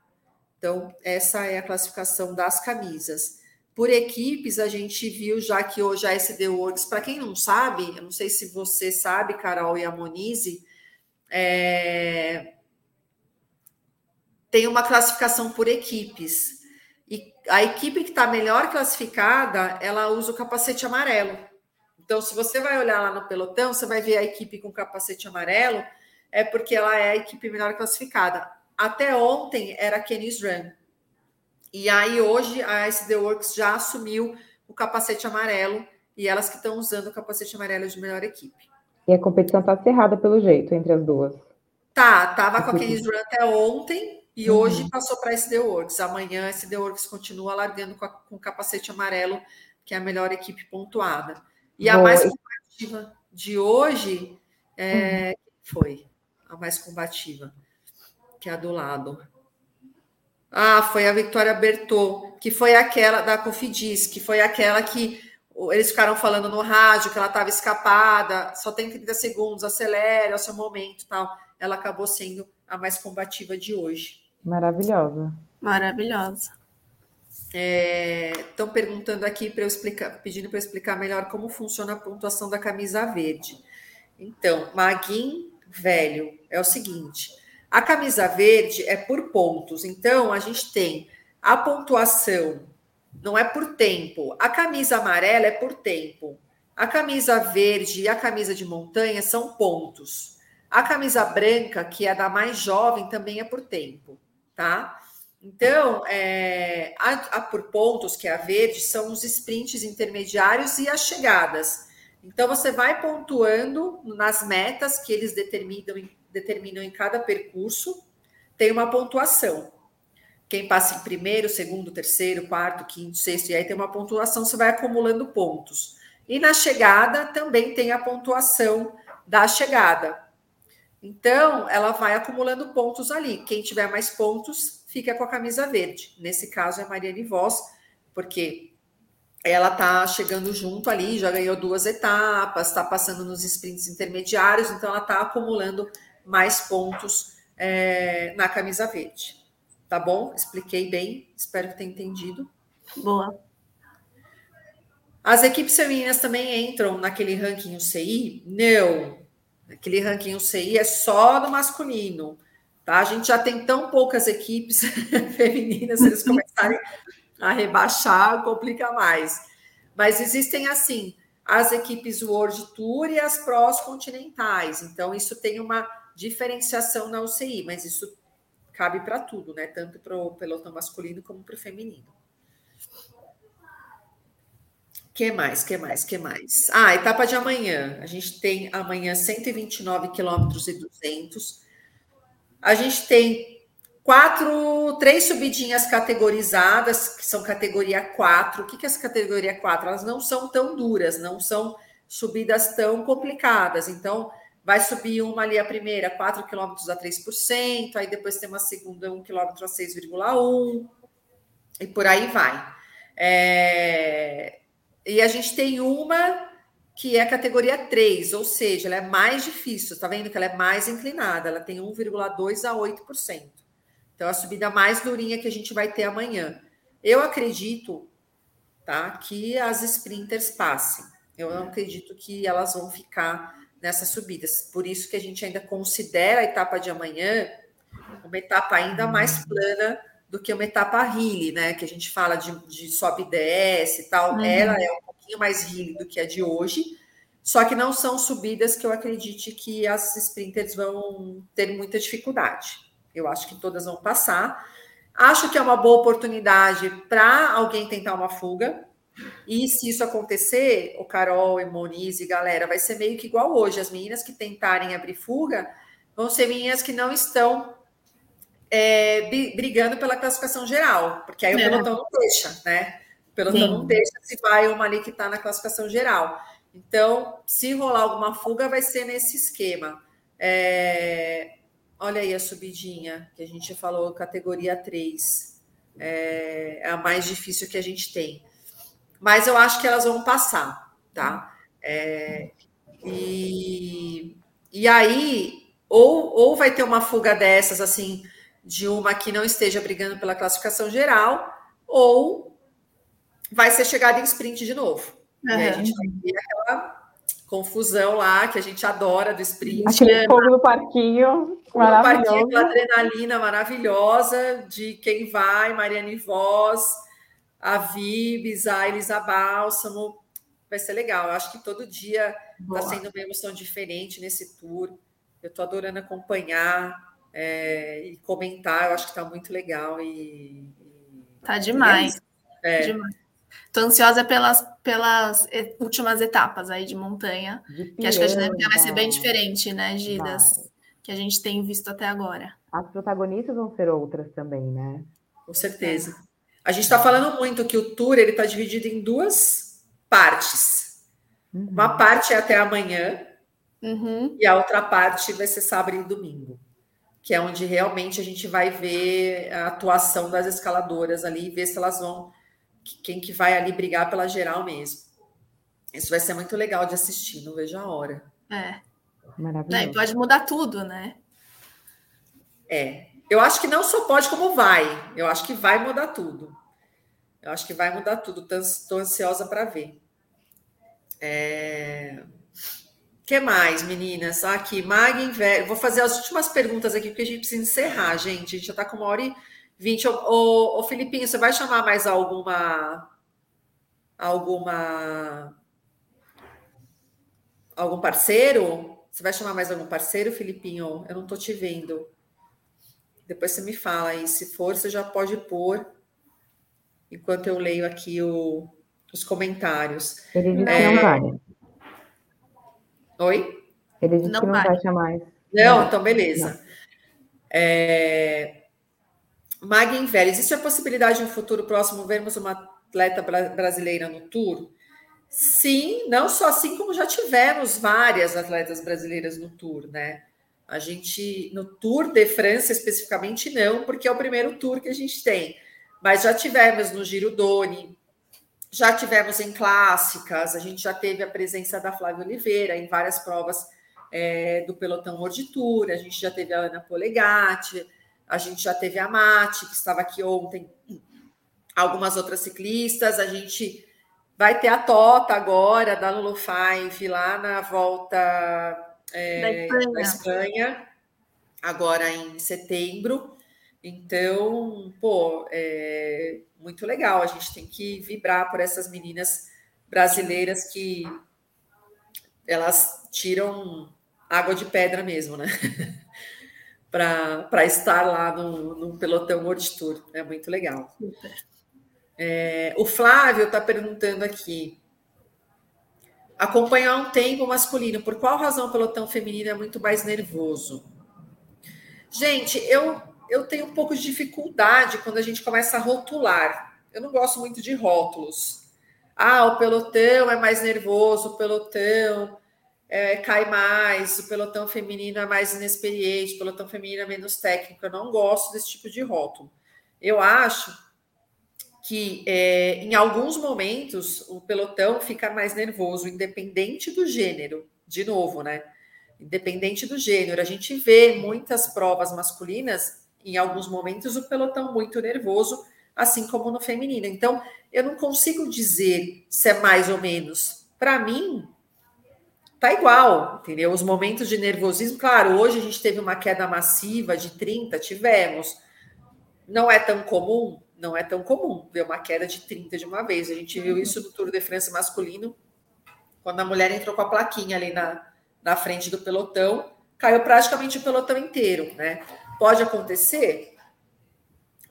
Então, essa é a classificação das camisas. Por equipes, a gente viu já que hoje a SD Works, para quem não sabe, eu não sei se você sabe, Carol e a é... tem uma classificação por equipes. E a equipe que está melhor classificada, ela usa o capacete amarelo. Então, se você vai olhar lá no pelotão, você vai ver a equipe com capacete amarelo, é porque ela é a equipe melhor classificada. Até ontem era a Kenis Run. E aí hoje a SD Works já assumiu o capacete amarelo e elas que estão usando o capacete amarelo de melhor equipe. E a competição está cerrada pelo jeito entre as duas. Tá, tava com a Kenis Run até ontem e uhum. hoje passou para a SD Works. Amanhã a SD Works continua largando com, a, com o capacete amarelo, que é a melhor equipe pontuada. E Boa. a mais combativa de hoje é, uhum. foi a mais combativa, que é a do lado. Ah, foi a Victoria Bertot, que foi aquela da Cofidis, que foi aquela que eles ficaram falando no rádio que ela estava escapada, só tem 30 segundos, acelere, é o seu momento tal. Ela acabou sendo a mais combativa de hoje. Maravilhosa. Maravilhosa. Estão é, perguntando aqui para eu explicar, pedindo para eu explicar melhor como funciona a pontuação da camisa verde. Então, Maguin velho é o seguinte: a camisa verde é por pontos. Então, a gente tem a pontuação, não é por tempo. A camisa amarela é por tempo. A camisa verde e a camisa de montanha são pontos. A camisa branca, que é da mais jovem, também é por tempo, tá? Então, é, a, a por pontos, que é a verde, são os sprints intermediários e as chegadas. Então, você vai pontuando nas metas que eles determinam em determinam em cada percurso, tem uma pontuação. Quem passa em primeiro, segundo, terceiro, quarto, quinto, sexto, e aí tem uma pontuação, você vai acumulando pontos. E na chegada também tem a pontuação da chegada. Então, ela vai acumulando pontos ali. Quem tiver mais pontos fica com a camisa verde. Nesse caso é Mariane Voss, porque ela tá chegando junto ali, já ganhou duas etapas, está passando nos sprints intermediários, então ela está acumulando mais pontos é, na camisa verde. Tá bom? Expliquei bem, espero que tenha entendido. Boa. As equipes femininas também entram naquele ranking UCI? Não. Aquele ranking UCI é só do masculino. Tá? A gente já tem tão poucas equipes femininas, se eles começarem a rebaixar, complica mais. Mas existem assim as equipes World Tour e as pros continentais. Então, isso tem uma diferenciação na UCI, mas isso cabe para tudo, né? Tanto para o pelotão masculino como para o feminino. que mais? que mais? que mais? Ah, etapa de amanhã. A gente tem amanhã 129 quilômetros e 200. A gente tem quatro, três subidinhas categorizadas, que são categoria 4. O que, que é essa categoria 4? Elas não são tão duras, não são subidas tão complicadas. Então, vai subir uma ali a primeira, 4 km a 3%, aí depois tem uma segunda, 1 km a 6,1%, e por aí vai. É... E a gente tem uma que é a categoria 3, ou seja, ela é mais difícil, tá vendo que ela é mais inclinada, ela tem 1,2 a 8%. Então, a subida mais durinha que a gente vai ter amanhã. Eu acredito tá, que as sprinters passem. Eu não acredito que elas vão ficar nessas subidas. Por isso que a gente ainda considera a etapa de amanhã uma etapa ainda mais plana do que uma etapa hilly, né? Que a gente fala de, de sobe e desce e tal. Uhum. Ela é um pouquinho mais hilly do que a de hoje. Só que não são subidas que eu acredite que as sprinters vão ter muita dificuldade. Eu acho que todas vão passar. Acho que é uma boa oportunidade para alguém tentar uma fuga. E se isso acontecer, o Carol e Moniz e galera, vai ser meio que igual hoje. As meninas que tentarem abrir fuga vão ser meninas que não estão é, brigando pela classificação geral, porque aí o é. pelotão não deixa, né? O pelotão Sim. não deixa se vai uma ali que está na classificação geral. Então, se rolar alguma fuga, vai ser nesse esquema. É, Olha aí a subidinha que a gente falou, categoria 3. É, é a mais difícil que a gente tem. Mas eu acho que elas vão passar, tá? É, e, e aí, ou, ou vai ter uma fuga dessas, assim, de uma que não esteja brigando pela classificação geral, ou vai ser chegada em sprint de novo. Uhum. E a gente vai ter aquela confusão lá que a gente adora do sprint. Aquele fogo no parquinho, maravilhoso. parquinho, aquela adrenalina maravilhosa de quem vai, Mariane Voz, a Vibes, a Elisa Bálsamo. Vai ser legal. Eu acho que todo dia está sendo uma emoção diferente nesse tour. Eu estou adorando acompanhar é, e comentar. Eu acho que está muito legal. E. Tá demais. É. demais. Tô ansiosa pelas, pelas últimas etapas aí de montanha, de que acho que a dinâmica vai ser bem diferente, né, Gidas? Vai. Que a gente tem visto até agora. As protagonistas vão ser outras também, né? Com certeza. A gente está falando muito que o tour ele está dividido em duas partes. Uhum. Uma parte é até amanhã uhum. e a outra parte vai ser sábado e domingo, que é onde realmente a gente vai ver a atuação das escaladoras ali e ver se elas vão quem que vai ali brigar pela geral mesmo. Isso vai ser muito legal de assistir, não vejo a hora. É. Maravilhoso. É, pode mudar tudo, né? É. Eu acho que não só pode, como vai. Eu acho que vai mudar tudo. Eu acho que vai mudar tudo. Estou ansiosa para ver. É... que mais, meninas? Aqui, Mag Inver... Vou fazer as últimas perguntas aqui, porque a gente precisa encerrar, gente. A gente já está com uma hora e 20. Ô, ô, Filipinho, você vai chamar mais alguma. Alguma. Algum parceiro? Você vai chamar mais algum parceiro, Filipinho? Eu não estou te vendo. Depois você me fala aí. Se for, você já pode pôr enquanto eu leio aqui o, os comentários. Ele disse é... que não vai. Oi? Ele disse não que não vai, vai chamar. Não, então beleza. É... Magin Velho, existe a possibilidade de um futuro próximo vermos uma atleta brasileira no Tour? Sim, não só assim como já tivemos várias atletas brasileiras no Tour, né? A gente, no Tour de França especificamente, não, porque é o primeiro Tour que a gente tem. Mas já tivemos no Giro Doni, já tivemos em clássicas, a gente já teve a presença da Flávia Oliveira em várias provas é, do pelotão World Tour, a gente já teve a Ana Polegatti, a gente já teve a Mate, que estava aqui ontem, algumas outras ciclistas, a gente vai ter a Tota agora, da Lulu Five, lá na volta é, da, Espanha. da Espanha, agora em setembro. Então, pô, é muito legal. A gente tem que vibrar por essas meninas brasileiras que elas tiram água de pedra mesmo, né? Para estar lá no, no pelotão World Tour. É muito legal. É, o Flávio está perguntando aqui. Acompanhar um tempo masculino, por qual razão o pelotão feminino é muito mais nervoso? Gente, eu, eu tenho um pouco de dificuldade quando a gente começa a rotular. Eu não gosto muito de rótulos. Ah, o pelotão é mais nervoso, o pelotão é, cai mais, o pelotão feminino é mais inexperiente, o pelotão feminino é menos técnico. Eu não gosto desse tipo de rótulo. Eu acho que é, em alguns momentos o pelotão fica mais nervoso, independente do gênero, de novo, né? Independente do gênero, a gente vê muitas provas masculinas, em alguns momentos, o pelotão muito nervoso, assim como no feminino. Então, eu não consigo dizer se é mais ou menos. Para mim, tá igual, entendeu? Os momentos de nervosismo, claro, hoje a gente teve uma queda massiva de 30, tivemos. Não é tão comum, não é tão comum ver uma queda de 30 de uma vez. A gente viu isso no Tour de France masculino, quando a mulher entrou com a plaquinha ali na, na frente do pelotão, caiu praticamente o pelotão inteiro, né? Pode acontecer?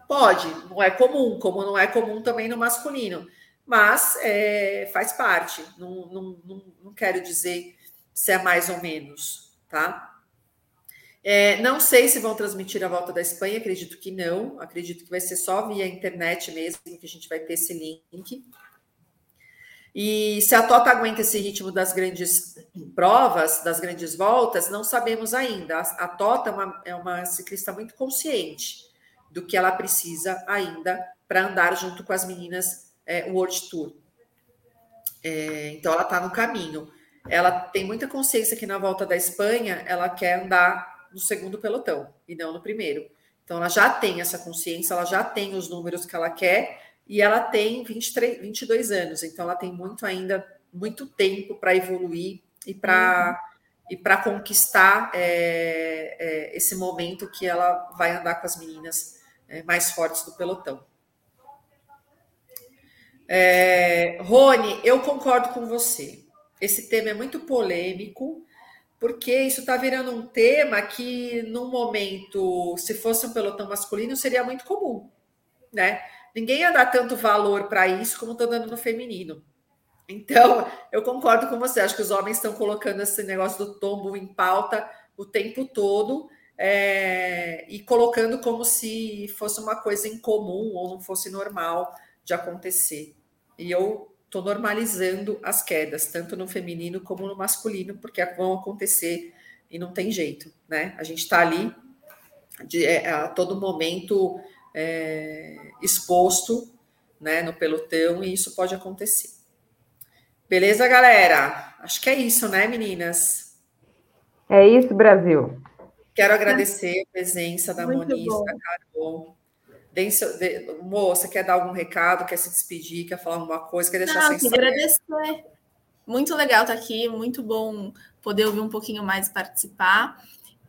Pode, não é comum, como não é comum também no masculino, mas é, faz parte. Não, não, não, não quero dizer se é mais ou menos, tá? É, não sei se vão transmitir a volta da Espanha, acredito que não. Acredito que vai ser só via internet mesmo, que a gente vai ter esse link. E se a Tota aguenta esse ritmo das grandes provas, das grandes voltas, não sabemos ainda. A, Tota é uma, é uma ciclista muito consciente do que ela precisa ainda para andar junto com as meninas é, World Tour. É, então ela está no caminho ela tem muita consciência que na volta da Espanha ela quer andar no segundo pelotão e não no primeiro. Então ela já tem essa consciência, ela já tem os números que ela quer e ela tem 23, 22 anos, então ela tem muito ainda, muito tempo para evoluir e para uhum. e para conquistar é, é, esse momento que ela vai andar com as meninas é, mais fortes do pelotão. É, Rony, eu concordo com você esse tema é muito polêmico, porque isso está virando um tema que, num momento, se fosse um pelotão masculino, seria muito comum, né? Ninguém ia dar tanto valor para isso como estou dando no feminino. Então, eu concordo com você. Acho que os homens estão colocando esse negócio do tombo em pauta o tempo todo é, e colocando como se fosse uma coisa incomum ou não fosse normal de acontecer. E eu estou normalizando as quedas, tanto no feminino como no masculino, porque vão acontecer e não tem jeito, né? A gente está ali de, é, a todo momento é, exposto né, no pelotão e isso pode acontecer. Beleza, galera? Acho que é isso, né, meninas? É isso, Brasil. Quero agradecer a presença da Muito Moniz, bom. da Carol, seu, moça, quer dar algum recado, quer se despedir, quer falar alguma coisa, quer deixar Não, sem agradecer. Muito legal estar aqui, muito bom poder ouvir um pouquinho mais participar.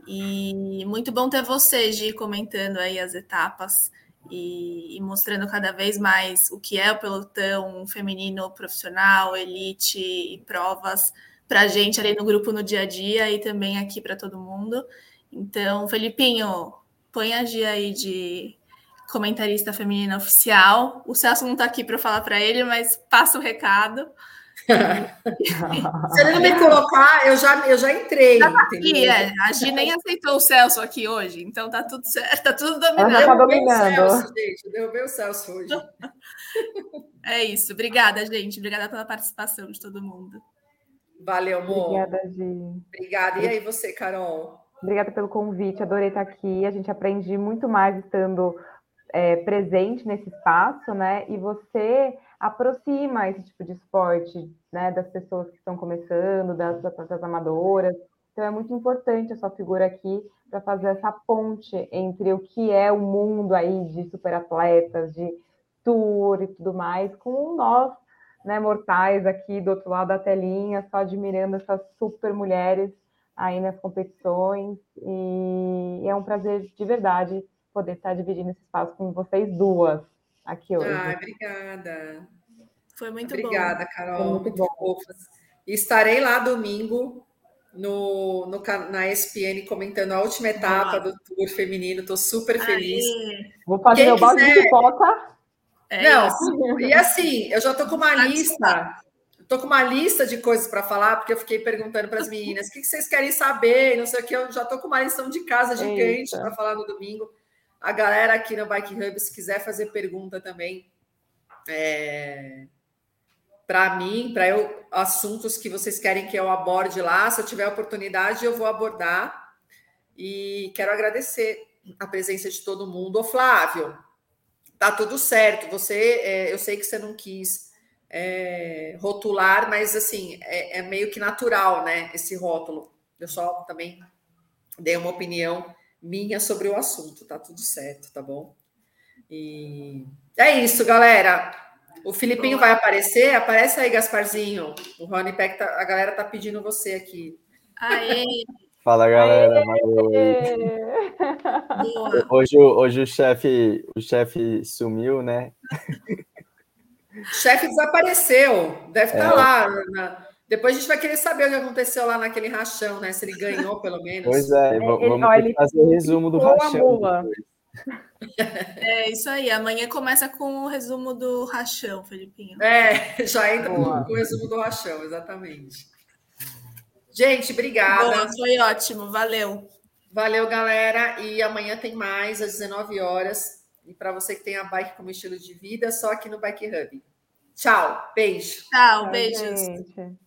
E muito bom ter você, Gi, comentando aí as etapas e, e, mostrando cada vez mais o que é o pelotão feminino profissional, elite e provas para a gente ali no grupo no dia a dia e também aqui para todo mundo. Então, Felipinho, põe a Gi aí de comentarista feminina oficial. O Celso não está aqui para falar para ele, mas passa o recado. Se ele não me colocar, eu já, eu já entrei. Já tá aqui, é. A Gi nem aceitou o Celso aqui hoje, então tá tudo certo, tá tudo dominado. Ela tá dominando. Celso, gente, derrubei o Celso hoje. É isso. Obrigada, gente. Obrigada pela participação de todo mundo. Valeu, amor. Obrigada, Gi. Obrigada. E aí, você, Carol? Obrigada pelo convite, adorei estar aqui. A gente aprende muito mais estando é, presente nesse espaço, né? E você aproxima esse tipo de esporte, né? Das pessoas que estão começando, das, das amadoras. Então é muito importante a sua figura aqui para fazer essa ponte entre o que é o mundo aí de superatletas, de tour e tudo mais, com nós, né, mortais aqui do outro lado da telinha, só admirando essas super mulheres aí nas competições. E é um prazer de verdade poder estar dividindo esse espaço com vocês duas aqui hoje. Ah, obrigada. Foi muito obrigada, bom. Carol. Foi muito, muito bom. Estarei lá domingo no, no, na ESPN comentando a última etapa do Tour feminino. Estou super feliz. Aê. Vou fazer Quem o balde quiser... de pipoca. É Não, isso. e assim, eu já estou com uma lista. Estou com uma lista de coisas para falar, porque eu fiquei perguntando para as meninas o que, que, vocês querem saber, não sei o que. Eu já estou com uma lição de casa gigante para falar no domingo. A galera aqui no Bike Hub, se quiser fazer pergunta também, é, para mim, para eu, assuntos que vocês querem que eu aborde lá, se eu tiver oportunidade, eu vou abordar. E quero agradecer a presença de todo mundo. Ô, Flávio, tá tudo certo. Você, é, eu sei que você não quis é, rotular, mas assim é, é, meio que natural, né? Esse rótulo. Eu só também dei uma opinião minha sobre o assunto. Tá tudo certo, tá bom? E é isso, galera. O Filipinho vai aparecer. Aparece aí, Gasparzinho. O Rony Peck, tá, a galera tá pedindo você aqui. Aê! Fala galera, Hoje, hoje o chefe o chefe sumiu, né? O chefe desapareceu, deve estar tá é. lá. Na... Depois a gente vai querer saber o que aconteceu lá naquele rachão, né? Se ele ganhou, pelo menos. Pois é, vamos olha, fazer o resumo do rachão. É isso aí. Amanhã começa com o resumo do rachão, Felipinho. É, já entra com o resumo do rachão, exatamente. Gente, obrigada. Boa, foi ótimo, valeu. Valeu, galera. E amanhã tem mais às 19 horas. E para você que tem a bike como estilo de vida, só aqui no Bike Hub. Tchau, beijo. Tchau, beijos. Gente.